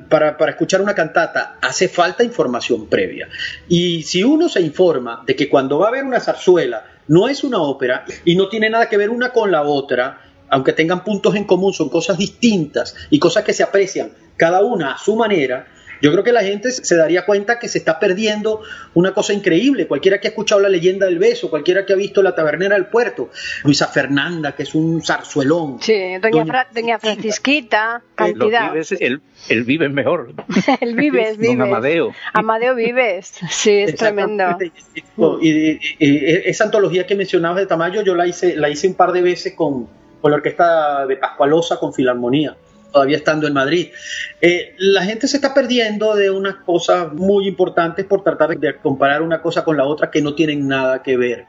para, escuchar una cantata hace falta información previa. Y si uno se informa de que cuando va a ver una zarzuela no es una ópera y no tiene nada que ver una con la otra, aunque tengan puntos en común, son cosas distintas y cosas que se aprecian cada una a su manera, yo creo que la gente se daría cuenta que se está perdiendo una cosa increíble. Cualquiera que ha escuchado la leyenda del beso, cualquiera que ha visto la tabernera del puerto, Luisa Fernanda, que es un zarzuelón. Sí, doña, Francisquita, cantidad. el, vive mejor. el vives, vives. Amadeo. Amadeo vives, sí, es tremendo. Y, esa antología que mencionabas de Tamayo, yo la hice, la hice un par de veces con, con la orquesta de Pascualosa, con Filarmonía todavía estando en Madrid. Eh, la gente se está perdiendo de unas cosas muy importantes por tratar de comparar una cosa con la otra que no tienen nada que ver.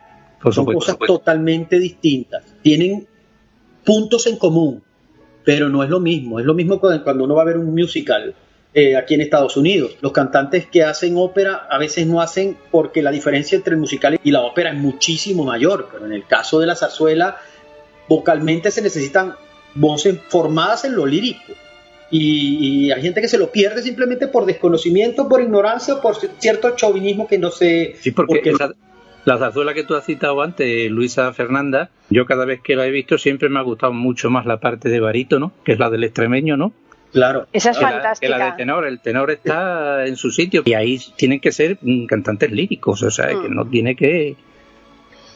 Son cosas totalmente distintas. Tienen puntos en común, pero no es lo mismo. Es lo mismo cuando uno va a ver un musical. Eh, aquí en Estados Unidos. Los cantantes que hacen ópera a veces no hacen porque la diferencia entre el musical y la ópera es muchísimo mayor, pero en el caso de la zarzuela, vocalmente se necesitan voces formadas en lo lírico. Y, hay gente que se lo pierde simplemente por desconocimiento, por ignorancia o por cierto chauvinismo que no sé. Sí, porque la zarzuela que tú has citado antes, Luisa Fernanda, yo cada vez que la he visto siempre me ha gustado mucho más la parte de barítono, que es la del extremeño, ¿no? Claro. Esa es fantástica. La, de tenor, el tenor está en su sitio y ahí tienen que ser cantantes líricos, o sea, que mm. no tiene que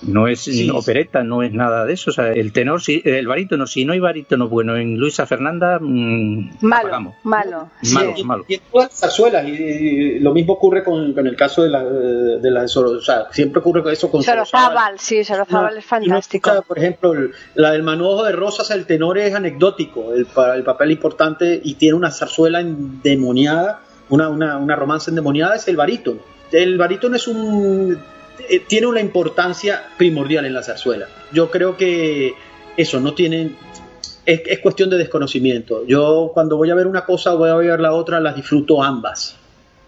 no es opereta, no es nada de eso. O sea, el tenor, si, el barítono, si no hay barítono bueno en Luisa Fernanda, mmm, malo, malo, malo, malo. Y, en todas las zarzuelas, y, lo mismo ocurre con, con, el caso de la de, la o sea, siempre ocurre con eso con Sorozábal. sí, Sorozábal es fantástico. por ejemplo, la del manojo de rosas, el tenor es anecdótico, el, el papel importante y tiene una zarzuela endemoniada, una, una, una romance endemoniada es el barítono. El barítono es un eh, tiene una importancia primordial en la zarzuela. Yo creo que eso no tiene es, cuestión de desconocimiento. Yo cuando voy a ver una cosa o voy a ver la otra, las disfruto ambas.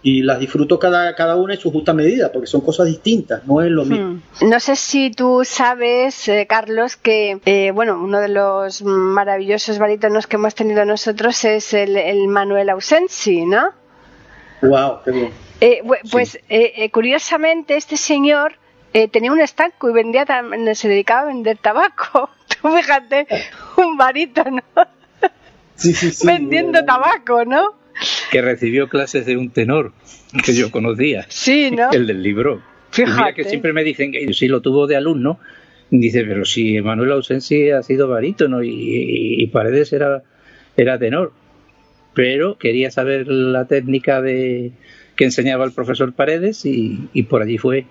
Y las disfruto cada, cada una en su justa medida, porque son cosas distintas, no es lo mismo. Hmm. No sé si tú sabes, eh, Carlos, que eh, bueno, uno de los maravillosos barítonos que hemos tenido nosotros es el, el Manuel Ausensi, ¿no? Wow, qué bien. Eh, pues eh, eh, curiosamente este señor tenía un estanco y vendía se dedicaba a vender tabaco. Tú fíjate, un barítono sí, sí, sí, vendiendo tabaco, ¿no? Que recibió clases de un tenor que yo conocía. Sí, ¿no? El del libro. Fíjate. que siempre me dicen que sí lo tuvo de alumno. Dice, pero si Manuel Ausensi ha sido barítono y, y Paredes era, era tenor. Pero quería saber la técnica de, que enseñaba el profesor Paredes y, por allí fue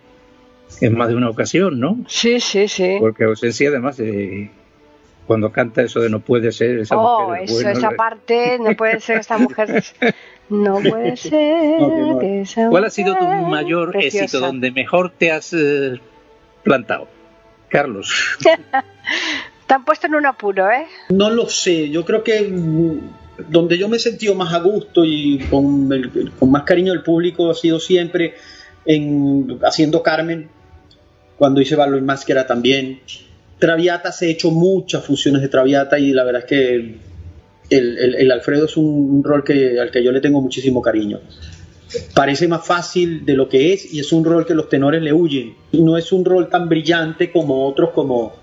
en más de una ocasión, ¿no? Sí, sí, sí. Porque ausencia además de cuando canta eso de no puede ser esa oh, eso, esa parte, no puede ser esta mujer. No puede ser. ¿Cuál ha sido tu mayor éxito, donde mejor te has eh, plantado? Carlos. te han puesto en un apuro, ¿eh? No lo sé, yo creo que donde yo me he sentido más a gusto y con, con más cariño del público ha sido siempre en, haciendo Carmen, cuando hice Barlo y Máscara también. Traviata se ha hecho muchas funciones de Traviata y la verdad es que el, Alfredo es un, rol que, al que yo le tengo muchísimo cariño. Parece más fácil de lo que es y es un rol que los tenores le huyen. No es un rol tan brillante como otros como,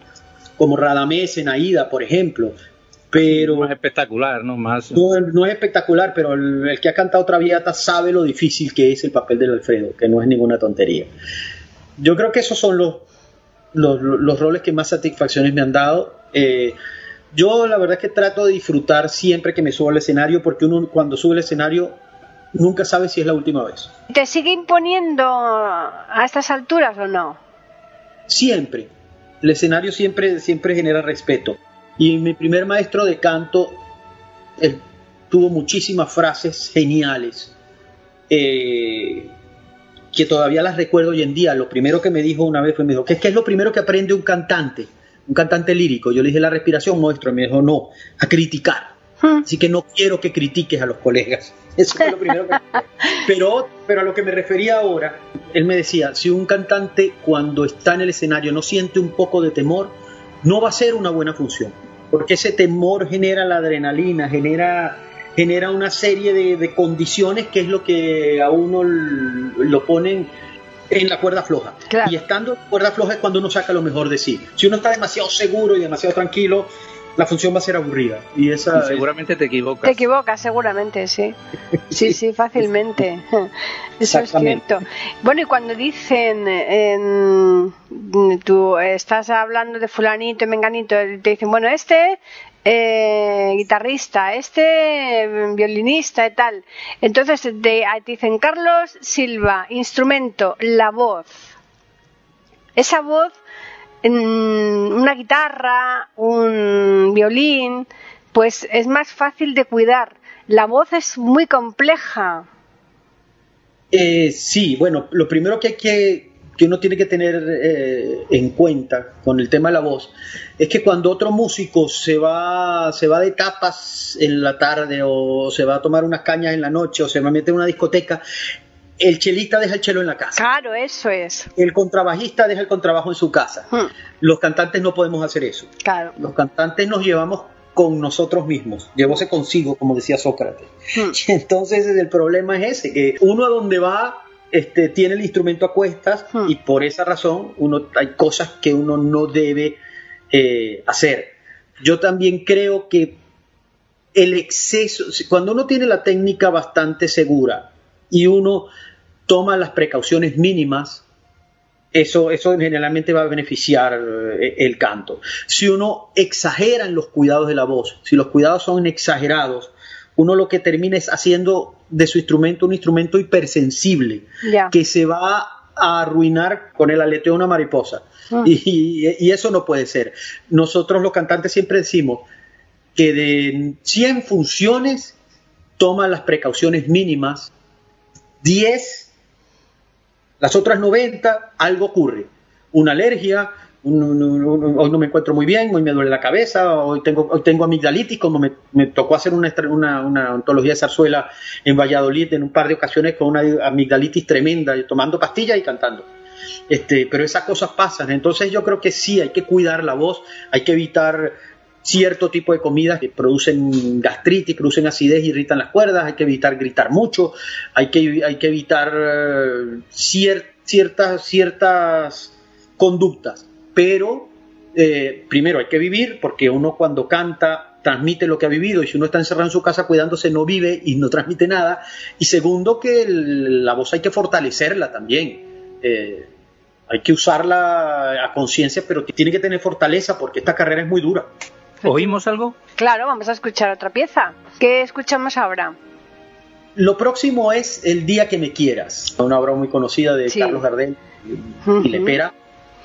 como en Aida, por ejemplo, pero no es espectacular, ¿no? Más... No, es espectacular, pero el, que ha cantado Traviata sabe lo difícil que es el papel del Alfredo, que no es ninguna tontería. Yo creo que esos son los, los, roles que más satisfacciones me han dado. Eh, yo la verdad es que trato de disfrutar siempre que me subo al escenario, porque uno cuando sube al escenario nunca sabe si es la última vez. ¿Te sigue imponiendo a estas alturas o no? Siempre. El escenario siempre, siempre genera respeto. Y mi primer maestro de canto él tuvo muchísimas frases geniales eh, que todavía las recuerdo hoy en día. Lo primero que me dijo una vez fue, me dijo, ¿qué, es lo primero que aprende un cantante? Un cantante lírico. Yo le dije la respiración, maestro. Me dijo, no, a criticar. Hmm. Así que no quiero que critiques a los colegas. Eso fue lo primero que... Pero, pero a lo que me refería ahora, él me decía, si un cantante cuando está en el escenario no siente un poco de temor, no va a ser una buena función, porque ese temor genera la adrenalina, genera, genera una serie de, condiciones que es lo que a uno lo ponen en la cuerda floja. Y estando en cuerda floja es cuando uno saca lo mejor de sí. Si uno está demasiado seguro y demasiado tranquilo, la función va a ser aburrida. Y esa seguramente te equivocas. Te equivocas, seguramente, sí. Sí, sí, fácilmente. Eso es cierto. Bueno, y cuando dicen, tú estás hablando de fulanito y menganito, te dicen, bueno, este eh, guitarrista, este violinista y tal. Entonces te dicen Carlos Silva, instrumento, la voz. Esa voz, una guitarra, un violín, pues es más fácil de cuidar. La voz es muy compleja. Eh, sí, bueno, lo primero que hay que que uno tiene que tener eh, en cuenta con el tema de la voz es que cuando otro músico se va, se va de tapas en la tarde o se va a tomar unas cañas en la noche o se va a meter en una discoteca, el chelista deja el chelo en la casa. Claro, eso es. El contrabajista deja el contrabajo en su casa. Hmm. Los cantantes no podemos hacer eso. Claro. Los cantantes nos llevamos con nosotros mismos, llevóse consigo, como decía Sócrates. Hmm. entonces el problema es ese, que uno a donde va este, tiene el instrumento a cuestas hmm. y por esa razón uno, hay cosas que uno no debe eh, hacer. Yo también creo que el exceso, cuando uno tiene la técnica bastante segura y uno toma las precauciones mínimas, eso, eso generalmente va a beneficiar eh, el canto. Si uno exagera en los cuidados de la voz, si los cuidados son exagerados, uno lo que termina es haciendo de su instrumento un instrumento hipersensible, que se va a arruinar con el aleteo de una mariposa. Ah. Y, eso no puede ser. Nosotros los cantantes siempre decimos que de 100 funciones toma las precauciones mínimas, 10, las otras 90, algo ocurre. Una alergia, hoy no me encuentro muy bien, hoy me duele la cabeza, hoy tengo, tengo amigdalitis, como me, tocó hacer una, una, ontología de zarzuela en Valladolid en un par de ocasiones con una amigdalitis tremenda, tomando pastillas y cantando. Este, pero esas cosas pasan, entonces yo creo que sí, hay que cuidar la voz, hay que evitar cierto tipo de comidas que producen gastritis, producen acidez, irritan las cuerdas, hay que evitar gritar mucho, hay que, hay que evitar eh, ciertas, ciertas conductas pero eh, primero hay que vivir, porque uno cuando canta transmite lo que ha vivido y si uno está encerrado en su casa cuidándose no vive y no transmite nada. Y segundo que la voz hay que fortalecerla también. Eh, hay que usarla a conciencia, pero tiene que tener fortaleza porque esta carrera es muy dura. ¿Oímos algo? Claro, vamos a escuchar otra pieza. ¿Qué escuchamos ahora? Lo próximo es El día que me quieras, una obra muy conocida de Carlos Gardel y Lepera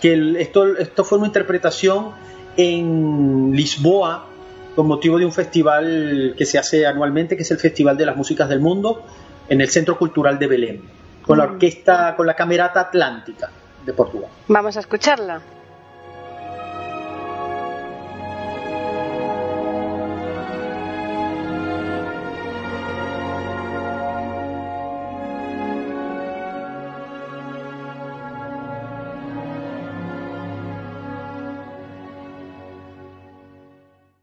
que esto, esto fue una interpretación en Lisboa con motivo de un festival que se hace anualmente, que es el Festival de las Músicas del Mundo, en el Centro Cultural de Belén, con la orquesta, con la Camerata Atlántica de Portugal. Vamos a escucharla.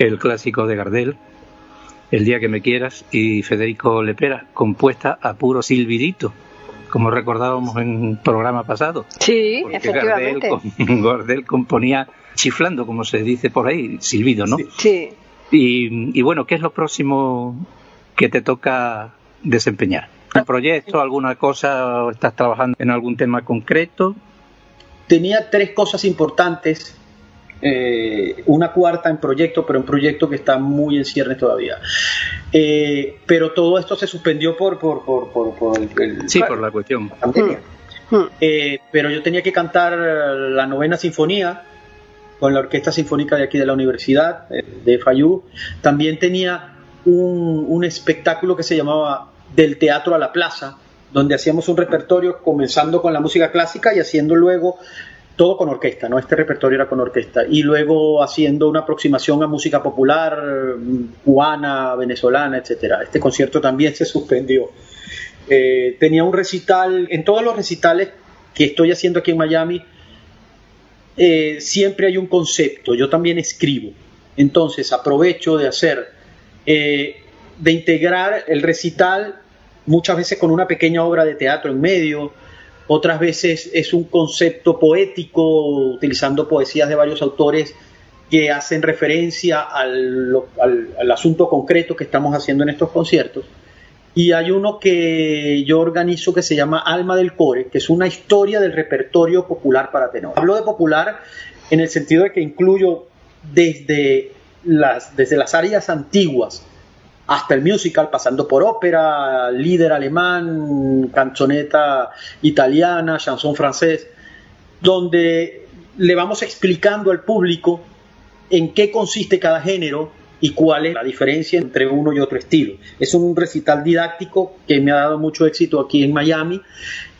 el clásico de Gardel, El día que me quieras, y Federico Lepera, compuesta a puro silbidito, como recordábamos en un programa pasado. Sí, efectivamente. Gardel, componía chiflando, como se dice por ahí, silbido, ¿no? Sí. Y, y bueno, ¿qué es lo próximo que te toca desempeñar? ¿Un proyecto, alguna cosa, o estás trabajando en algún tema concreto? Tenía tres cosas importantes eh, una cuarta en proyecto, pero un proyecto que está muy en cierre todavía. Eh, pero todo esto se suspendió por, por, por, por, el, sí, por la cuestión. Hmm. Hmm. Eh, pero yo tenía que cantar la novena sinfonía con la Orquesta Sinfónica de aquí de la Universidad, de FAYU. También tenía un, un espectáculo que se llamaba Del Teatro a la Plaza, donde hacíamos un repertorio comenzando con la música clásica y haciendo luego todo con orquesta, ¿no? Este repertorio era con orquesta. Y luego haciendo una aproximación a música popular, cubana, venezolana, etcétera. Este concierto también se suspendió. Eh, tenía un recital, en todos los recitales que estoy haciendo aquí en Miami, eh, siempre hay un concepto, yo también escribo. Entonces aprovecho de hacer, eh, de integrar el recital muchas veces con una pequeña obra de teatro en medio, otras veces es un concepto poético, utilizando poesías de varios autores que hacen referencia al, asunto concreto que estamos haciendo en estos conciertos. Y hay uno que yo organizo que se llama Alma del Core, que es una historia del repertorio popular para tenor. Hablo de popular en el sentido de que incluyo desde las, desde las áreas antiguas hasta el musical, pasando por ópera, líder alemán, canzoneta italiana, chanson francés, donde le vamos explicando al público en qué consiste cada género y cuál es la diferencia entre uno y otro estilo. Es un recital didáctico que me ha dado mucho éxito aquí en Miami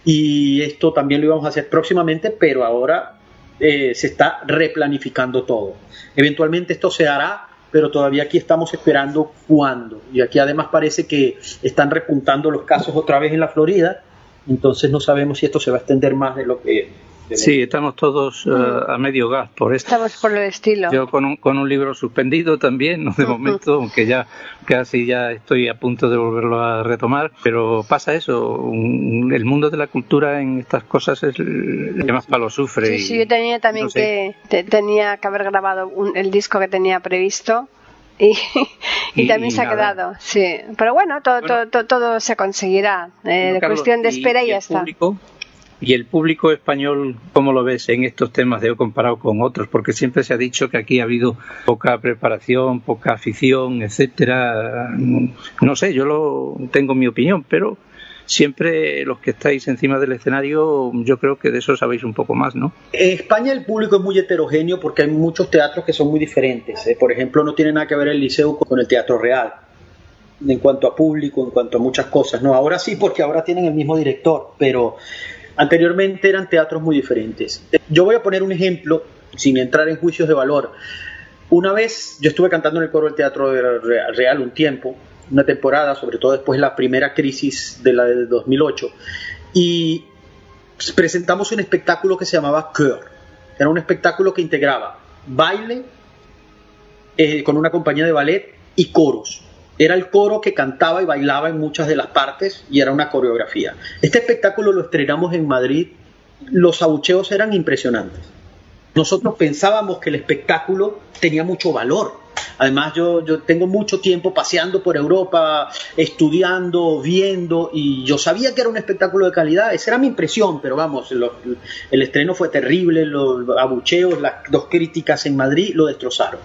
y esto también lo íbamos a hacer próximamente, pero ahora eh, se está replanificando todo. Eventualmente esto se hará pero todavía aquí estamos esperando cuándo. Y aquí además parece que están repuntando los casos otra vez en la Florida, entonces no sabemos si esto se va a extender más de lo que... Sí, estamos todos eh, a medio gas por esto. Estamos por el estilo. Yo con un, con un libro suspendido también, de momento, aunque ya casi ya estoy a punto de volverlo a retomar, pero pasa eso, el mundo de la cultura en estas cosas es el que más palo sufre. Sí, sí, yo tenía también que, tenía que haber grabado el disco que tenía previsto. Y, y, también se ha quedado, sí. Pero bueno, todo, todo, todo, se conseguirá. Eh, cuestión de espera y, ya está. ¿Y el público español cómo lo ves en estos temas de comparado con otros? Porque siempre se ha dicho que aquí ha habido poca preparación, poca afición, etcétera. No sé, yo lo tengo mi opinión, pero siempre los que estáis encima del escenario, yo creo que de eso sabéis un poco más, ¿no? En España el público es muy heterogéneo porque hay muchos teatros que son muy diferentes. ¿eh? Por ejemplo, no tiene nada que ver el liceo con el teatro real en cuanto a público, en cuanto a muchas cosas. No, ahora sí, porque ahora tienen el mismo director, pero Anteriormente eran teatros muy diferentes. Yo voy a poner un ejemplo, sin entrar en juicios de valor. Una vez yo estuve cantando en el coro del Teatro Real un tiempo, una temporada, sobre todo después de la primera crisis de la de 2008, y presentamos un espectáculo que se llamaba Cœur. Era un espectáculo que integraba baile eh, con una compañía de ballet y coros. Era el coro que cantaba y bailaba en muchas de las partes y era una coreografía. Este espectáculo lo estrenamos en Madrid. Los abucheos eran impresionantes. Nosotros pensábamos que el espectáculo tenía mucho valor, Además, yo, tengo mucho tiempo paseando por Europa, estudiando, viendo, y yo sabía que era un espectáculo de calidad. Esa era mi impresión, pero vamos, el estreno fue terrible, los abucheos, las dos críticas en Madrid lo destrozaron.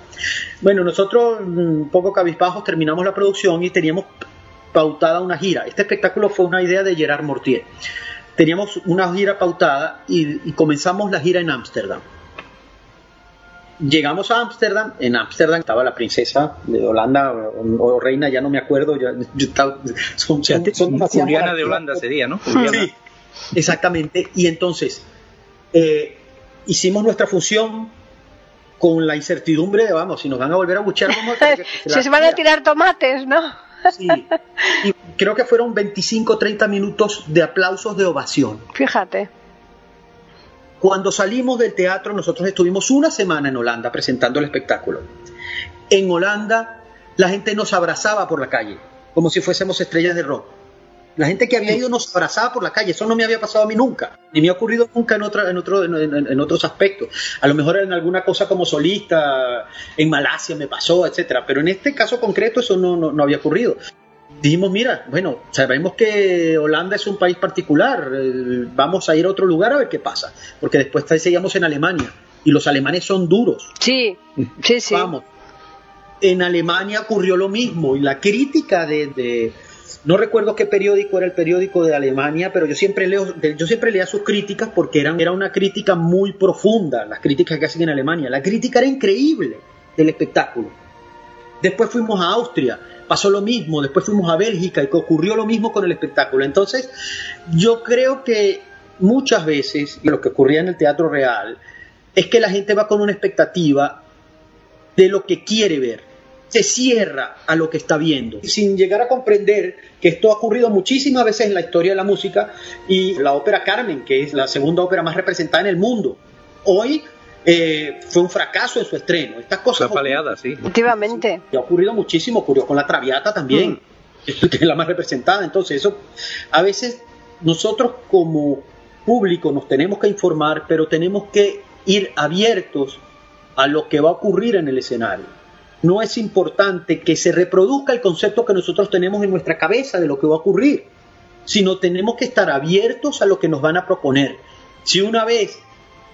Bueno, nosotros, un poco cabizbajos, terminamos la producción y teníamos pautada una gira. Este espectáculo fue una idea de Gerard Mortier. Teníamos una gira pautada y comenzamos la gira en Ámsterdam. Llegamos a Ámsterdam, en Ámsterdam estaba la princesa de Holanda o, reina, ya no me acuerdo, ya, son, de Holanda sería, ¿no? Sí, exactamente. Y entonces eh, hicimos nuestra función con la incertidumbre de, vamos, si nos van a volver a buchar, vamos a se van a tirar tomates, ¿no? Sí, y creo que fueron 25 30 minutos de aplausos de ovación. Fíjate. Cuando salimos del teatro, nosotros estuvimos una semana en Holanda presentando el espectáculo. en Holanda la gente nos abrazaba por la calle, como si fuésemos estrellas de rock. La gente que había ido nos abrazaba por la calle, eso no me había pasado a mí nunca, ni me ha ocurrido nunca en, otra, en, otro, en, otros aspectos. A lo mejor en alguna cosa como solista, en Malasia me pasó, etcétera, pero en este caso concreto eso no, no, había ocurrido. Dijimos, mira, bueno, sabemos que Holanda es un país particular, eh, vamos a ir a otro lugar a ver qué pasa, porque después seguíamos en Alemania y los alemanes son duros. Sí, sí, sí. Vamos. En Alemania ocurrió lo mismo y la crítica de no recuerdo qué periódico era el periódico de Alemania, pero yo siempre leo, yo siempre leía sus críticas porque eran, era una crítica muy profunda, las críticas que hacen en Alemania. La crítica era increíble del espectáculo. Después fuimos a Austria, pasó lo mismo, después fuimos a Bélgica y ocurrió lo mismo con el espectáculo. Entonces, yo creo que muchas veces, lo que ocurría en el teatro real, es que la gente va con una expectativa de lo que quiere ver se cierra a lo que está viendo, sin llegar a comprender que esto ha ocurrido muchísimas veces en la historia de la música y la ópera Carmen, que es la segunda ópera más representada en el mundo. Hoy eh, fue un fracaso en su estreno. Estas cosas. Paleada, sí. Efectivamente. ha ocurrido muchísimo, ocurrió con la Traviata también, mm. que es la más representada. Entonces, eso a veces nosotros como público nos tenemos que informar, pero tenemos que ir abiertos a lo que va a ocurrir en el escenario no es importante que se reproduzca el concepto que nosotros tenemos en nuestra cabeza de lo que va a ocurrir, sino tenemos que estar abiertos a lo que nos van a proponer. Si una vez,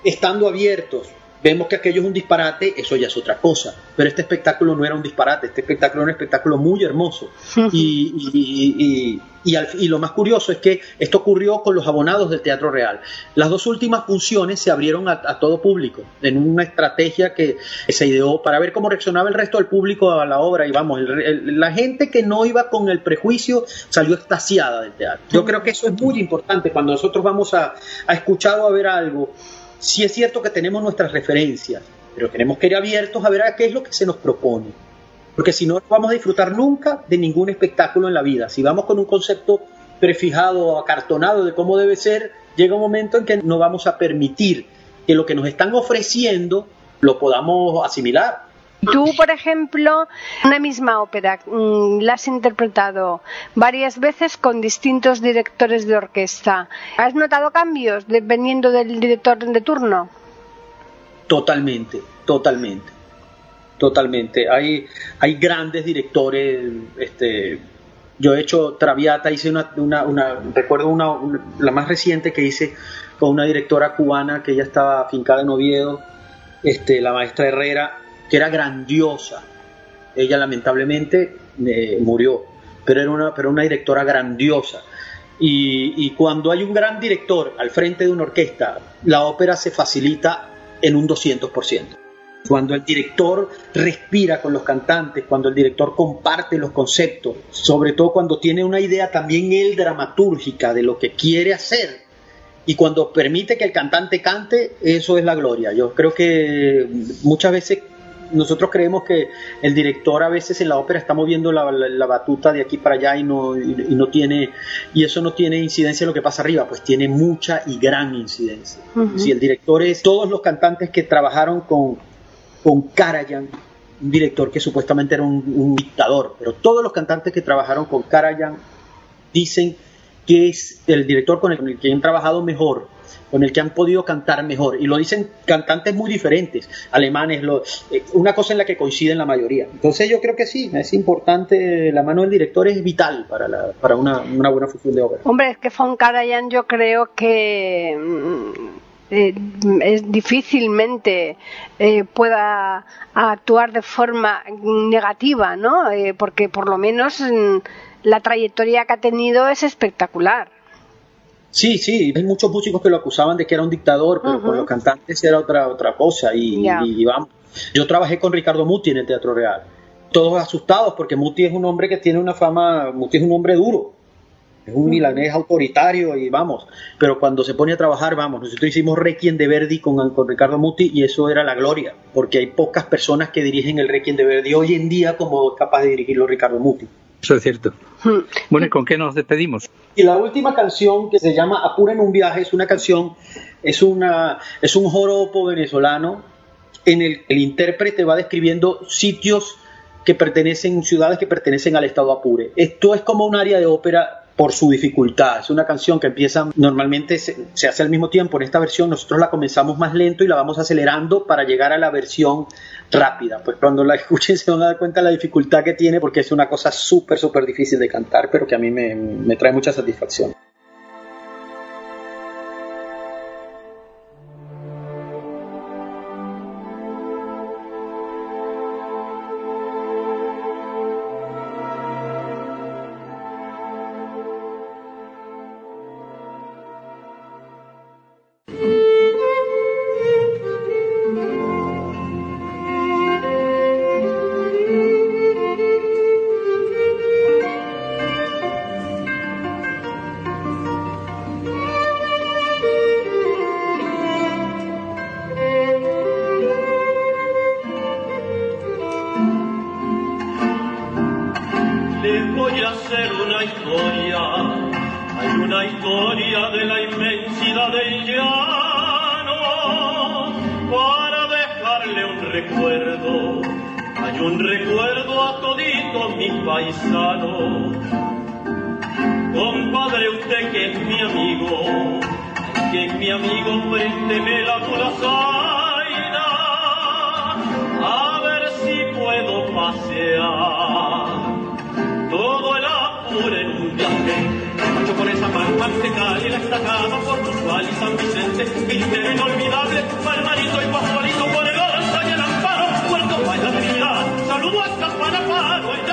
estando abiertos, vemos que aquello es un disparate, eso ya es otra cosa. Pero este espectáculo no era un disparate, este espectáculo era un espectáculo muy hermoso. Y, y, lo más curioso es que esto ocurrió con los abonados del Teatro Real. Las dos últimas funciones se abrieron a, todo público, en una estrategia que se ideó para ver cómo reaccionaba el resto del público a la obra. Y vamos, la gente que no iba con el prejuicio salió extasiada del teatro. Yo creo que eso es muy importante cuando nosotros vamos a, a escuchar o a ver algo sí es cierto que tenemos nuestras referencias, pero tenemos que ir abiertos a ver a qué es lo que se nos propone. Porque si no, no vamos a disfrutar nunca de ningún espectáculo en la vida. Si vamos con un concepto prefijado, acartonado de cómo debe ser, llega un momento en que no vamos a permitir que lo que nos están ofreciendo lo podamos asimilar. Tú, por ejemplo, una misma ópera mm, la has interpretado varias veces con distintos directores de orquesta. ¿Has notado cambios dependiendo del director de turno? Totalmente, totalmente, totalmente. Hay, hay grandes directores. Este, yo he hecho Traviata, hice una, una, recuerdo una, la más reciente que hice con una directora cubana que ya estaba afincada en Oviedo, este, la maestra Herrera que era grandiosa. Ella lamentablemente eh, murió, pero era una, pero una directora grandiosa. Y, cuando hay un gran director al frente de una orquesta, la ópera se facilita en un 200%. Cuando el director respira con los cantantes, cuando el director comparte los conceptos, sobre todo cuando tiene una idea también él dramatúrgica de lo que quiere hacer, y cuando permite que el cantante cante, eso es la gloria. Yo creo que muchas veces nosotros creemos que el director a veces en la ópera está moviendo la, batuta de aquí para allá y no, no tiene, y eso no tiene incidencia en lo que pasa arriba, pues tiene mucha y gran incidencia. Si el director es todos los cantantes que trabajaron con, con Karajan, un director que supuestamente era un, dictador, pero todos los cantantes que trabajaron con Karajan dicen que es el director con el que han trabajado mejor con el que han podido cantar mejor. Y lo dicen cantantes muy diferentes, alemanes, lo, eh, una cosa en la que coinciden la mayoría. Entonces yo creo que sí, es importante, la mano del director es vital para, la, para una, una, buena función de obra. Hombre, es que Von Karajan yo creo que... Mm, eh, es difícilmente eh, pueda actuar de forma negativa, ¿no? porque por lo menos mm, la trayectoria que ha tenido es espectacular. Sí, sí, hay muchos músicos que lo acusaban de que era un dictador, pero con los cantantes era otra, otra cosa. Y, vamos, yo trabajé con Ricardo Muti en el Teatro Real. Todos asustados porque Muti es un hombre que tiene una fama, Muti es un hombre duro. Es un milanés autoritario y vamos, pero cuando se pone a trabajar, vamos, nosotros hicimos Requiem de Verdi con, con Ricardo Muti y eso era la gloria, porque hay pocas personas que dirigen el Requiem de Verdi hoy en día como capaz de dirigirlo Ricardo Muti. Eso es cierto. Hmm. Bueno, ¿y con qué nos despedimos? Y la última canción que se llama Apura en un viaje es una canción, es, una, es un joropo venezolano en el que el intérprete va describiendo sitios que pertenecen, ciudades que pertenecen al estado Apure. Esto es como un área de ópera por su dificultad. Es una canción que empieza normalmente se, hace al mismo tiempo. En esta versión nosotros la comenzamos más lento y la vamos acelerando para llegar a la versión rápida. Pues cuando la escuchen se van a dar cuenta de la dificultad que tiene porque es una cosa súper, súper difícil de cantar, pero que a mí me, me trae mucha satisfacción. paisano. Compadre, usted que es mi amigo, que es mi amigo, présteme la culazaina, a ver si puedo pasear todo el apuro en un viaje. Mucho por esa pan, mantecal y la estacada, por Portugal y San Vicente, Quintero inolvidable, Palmarito y Guajualito, por el Orza y el Amparo, Puerto Valladolid, saludo a hasta Panaparo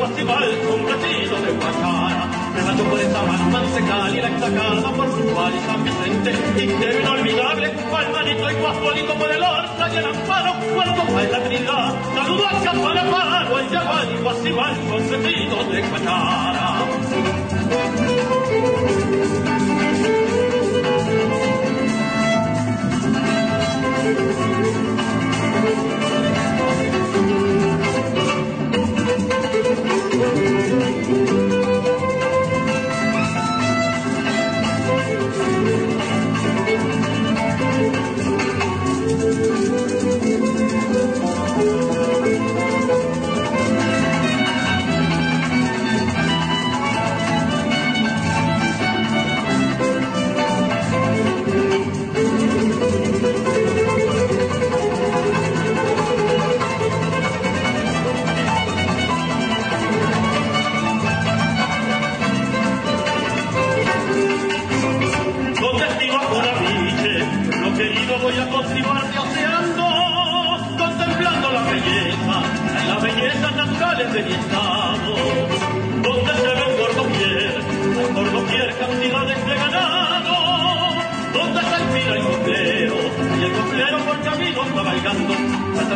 festival completino de Guachara, relato por esta más mansecal y la exacada por su cual y San Vicente, entero inolvidable, palmanito y guapolito por el orza y el amparo, cuando va en la trinidad, saludo al campana paro, al yabal y guasimal consentido de Guachara.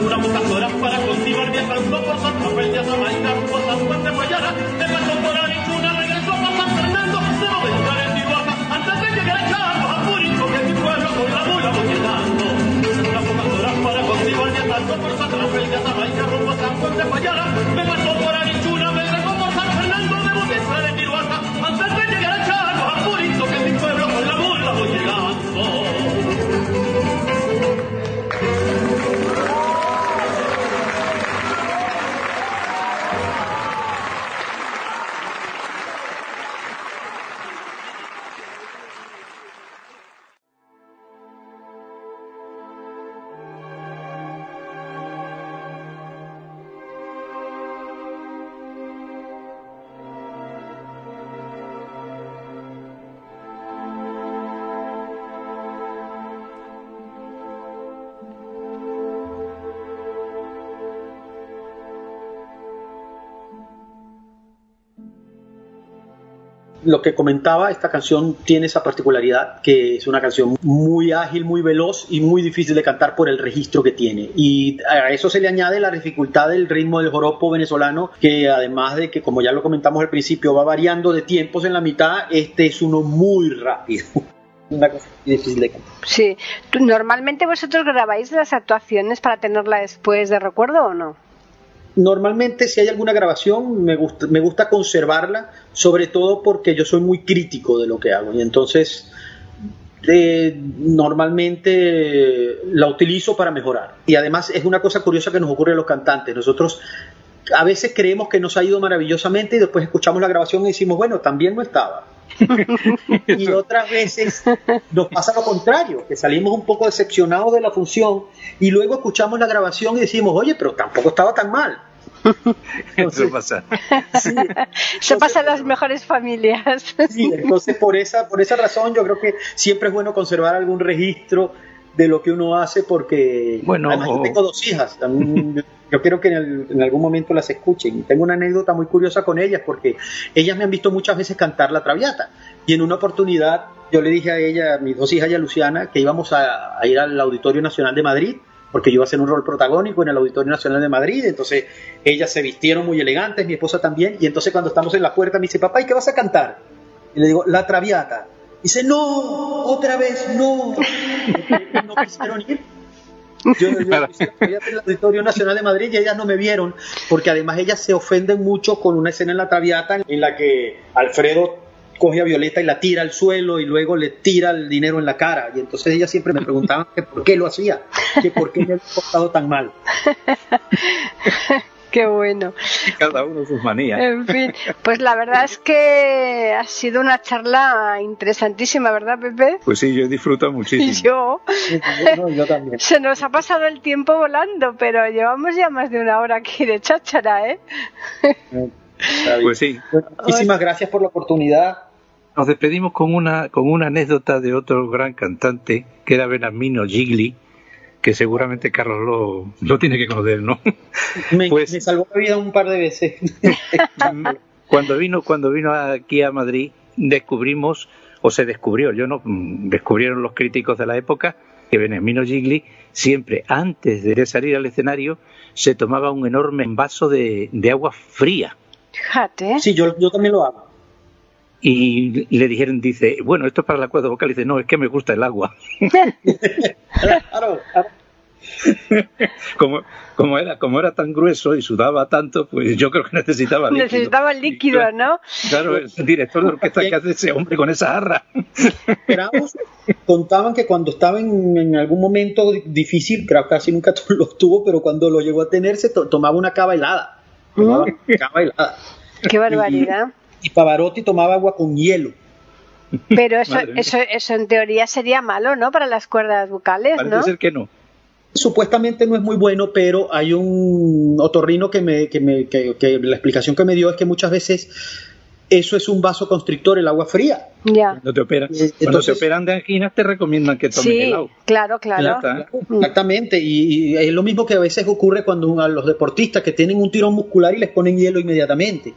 procuramos las para cultivar viajando por San Rafael de Azamaica, por San Juan de Guayana, de paso por Arichuna, regresó por San Fernando, se va a buscar en Tijuana, antes de llegar a Charlos, a Purico, que mi pueblo con la mula voy llegando. Unas pocas para cultivar viajando por San Rafael de Azamaica, rumbo a San Juan de Guayana, me pasó por lo que comentaba, esta canción tiene esa particularidad que es una canción muy ágil, muy veloz y muy difícil de cantar por el registro que tiene. Y a eso se le añade la dificultad del ritmo del joropo venezolano, que además de que, como ya lo comentamos al principio, va variando de tiempos en la mitad, este es uno muy rápido. Una cosa difícil de cantar. Sí, ¿normalmente vosotros grabáis las actuaciones para tenerla después de recuerdo o no? Normalmente si hay alguna grabación me gusta, me gusta conservarla, sobre todo porque yo soy muy crítico de lo que hago y entonces eh, normalmente la utilizo para mejorar. Y además es una cosa curiosa que nos ocurre a los cantantes. Nosotros a veces creemos que nos ha ido maravillosamente y después escuchamos la grabación y decimos, bueno, también no estaba. y otras veces nos pasa lo contrario, que salimos un poco decepcionados de la función y luego escuchamos la grabación y decimos, oye, pero tampoco estaba tan mal. eso pasa. Eso pasa en las mejores familias. Sí, entonces por esa, por esa razón yo creo que siempre es bueno conservar algún registro de lo que uno hace porque bueno, además yo tengo dos hijas, también, yo quiero que en, algún momento las escuchen. Tengo una anécdota muy curiosa con ellas porque ellas me han visto muchas veces cantar la traviata y en una oportunidad yo le dije a ella, a mis dos hijas y a Luciana, que íbamos a, ir al Auditorio Nacional de Madrid porque yo iba a hacer un rol protagónico en el Auditorio Nacional de Madrid, entonces ellas se vistieron muy elegantes, mi esposa también, y entonces cuando estamos en la puerta me dice, papá, ¿y qué vas a cantar? Y le digo, La Traviata. Dice, no, otra vez, no. no quisieron ir. Yo, yo fui al Auditorio Nacional de Madrid y ellas no me vieron, porque además ellas se ofenden mucho con una escena en La Traviata en la que Alfredo coge a Violeta y la tira al suelo y luego le tira el dinero en la cara. Y entonces ellas siempre me preguntaban que por qué lo hacía, que por qué me había portado tan mal. Qué bueno. Cada uno sus manías. En fin, pues la verdad es que ha sido una charla interesantísima, ¿verdad, Pepe? Pues sí, yo disfruto muchísimo. Y yo. No, yo también. Se nos ha pasado el tiempo volando, pero llevamos ya más de una hora aquí de cháchara, ¿eh? Pues sí. Muchísimas gracias por la oportunidad. Nos despedimos con una, con una anécdota de otro gran cantante, que era Benamino Gigli, que seguramente Carlos lo, lo tiene que conocer, ¿no? Me, pues, me, salvó la vida un par de veces. cuando vino, cuando vino aquí a Madrid, descubrimos, o se descubrió, yo no, descubrieron los críticos de la época, que Benamino Gigli siempre, antes de salir al escenario, se tomaba un enorme vaso de, de agua fría. Fíjate. Sí, yo, yo también lo hago. Y le dijeron, dice, bueno, esto es para la cuerda vocal. Y dice, no, es que me gusta el agua. claro, como, como, era, como era tan grueso y sudaba tanto, pues yo creo que necesitaba líquido. Necesitaba el líquido, claro, ¿no? Claro, el director de orquesta que hace ese hombre con esa jarra. Esperamos, contaban que cuando estaba en, en, algún momento difícil, creo que casi nunca lo tuvo, pero cuando lo llegó a tener se to tomaba una cava helada. Tomaba una cava helada. Qué barbaridad. Y, y Pavarotti tomaba agua con hielo. Pero eso, eso, eso en teoría sería malo, ¿no? Para las cuerdas vocales, Parece ¿no? ser que no. Supuestamente no es muy bueno, pero hay un otorrino que, me, que, me, que, que la explicación que me dio es que muchas veces eso es un vaso constrictor, el agua fría. Ya. Cuando te operan, Entonces- cuando te operan de anginas te recomiendan que tomes Sí, helado. claro, claro. Está. Exactamente, y, y es lo mismo que a veces ocurre cuando a los deportistas que tienen un tirón muscular y les ponen hielo inmediatamente,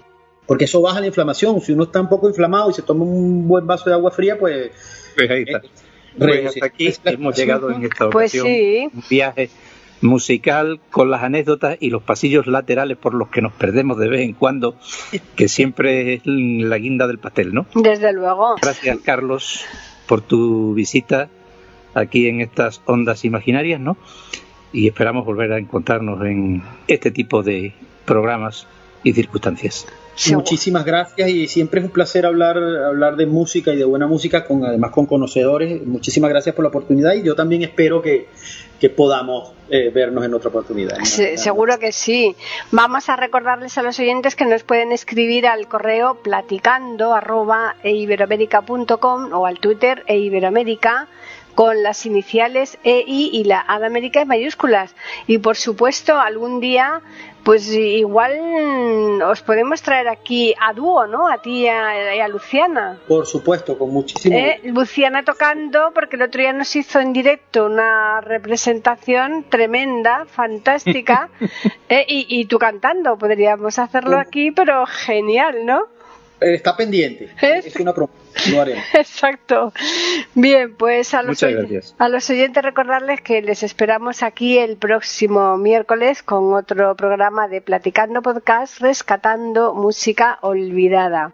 porque eso baja la inflamación. Si uno está un poco inflamado y se toma un buen vaso de agua fría, pues Pues ahí está. eh, Pues hasta aquí hemos llegado en esta Pues ocasión. sí. Un viaje musical con las anécdotas y los pasillos laterales por los que nos perdemos de vez en cuando, que siempre es la guinda del pastel, ¿no? Desde luego. Gracias, Carlos, por tu visita aquí en estas ondas imaginarias, ¿no? Y esperamos volver a encontrarnos en este tipo de programas y circunstancias. Seguro. Muchísimas gracias y siempre es un placer hablar, hablar de música y de buena música, con además con conocedores. Muchísimas gracias por la oportunidad y yo también espero que, que podamos eh, vernos en otra oportunidad. Se- seguro que sí. Vamos a recordarles a los oyentes que nos pueden escribir al correo platicando arroba eiberoamerica.com o al Twitter eiberoamerica con las iniciales EI y la A de América en mayúsculas. Y por supuesto, algún día, pues igual os podemos traer aquí a dúo, ¿no? A ti y a, y a Luciana. Por supuesto, con muchísimo Eh, Luciana tocando, porque el otro día nos hizo en directo una representación tremenda, fantástica, eh, y, y tú cantando. Podríamos hacerlo aquí, pero genial, ¿no? Eh, Está pendiente. Es una promesa. Lo haremos. Exacto. Bien, pues a los, a los oyentes recordarles que les esperamos aquí el próximo miércoles con otro programa de Platicando Podcast, Rescatando Música Olvidada.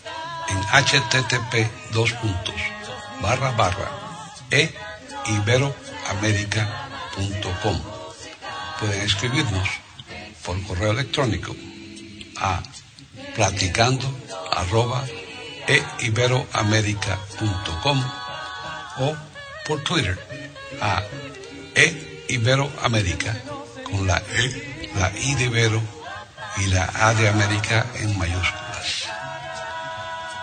en http dos puntos barra barra e. Pueden escribirnos por correo electrónico a platicando arroba e o por Twitter a e con la e, la i de Ibero y la a de América en mayúsculas.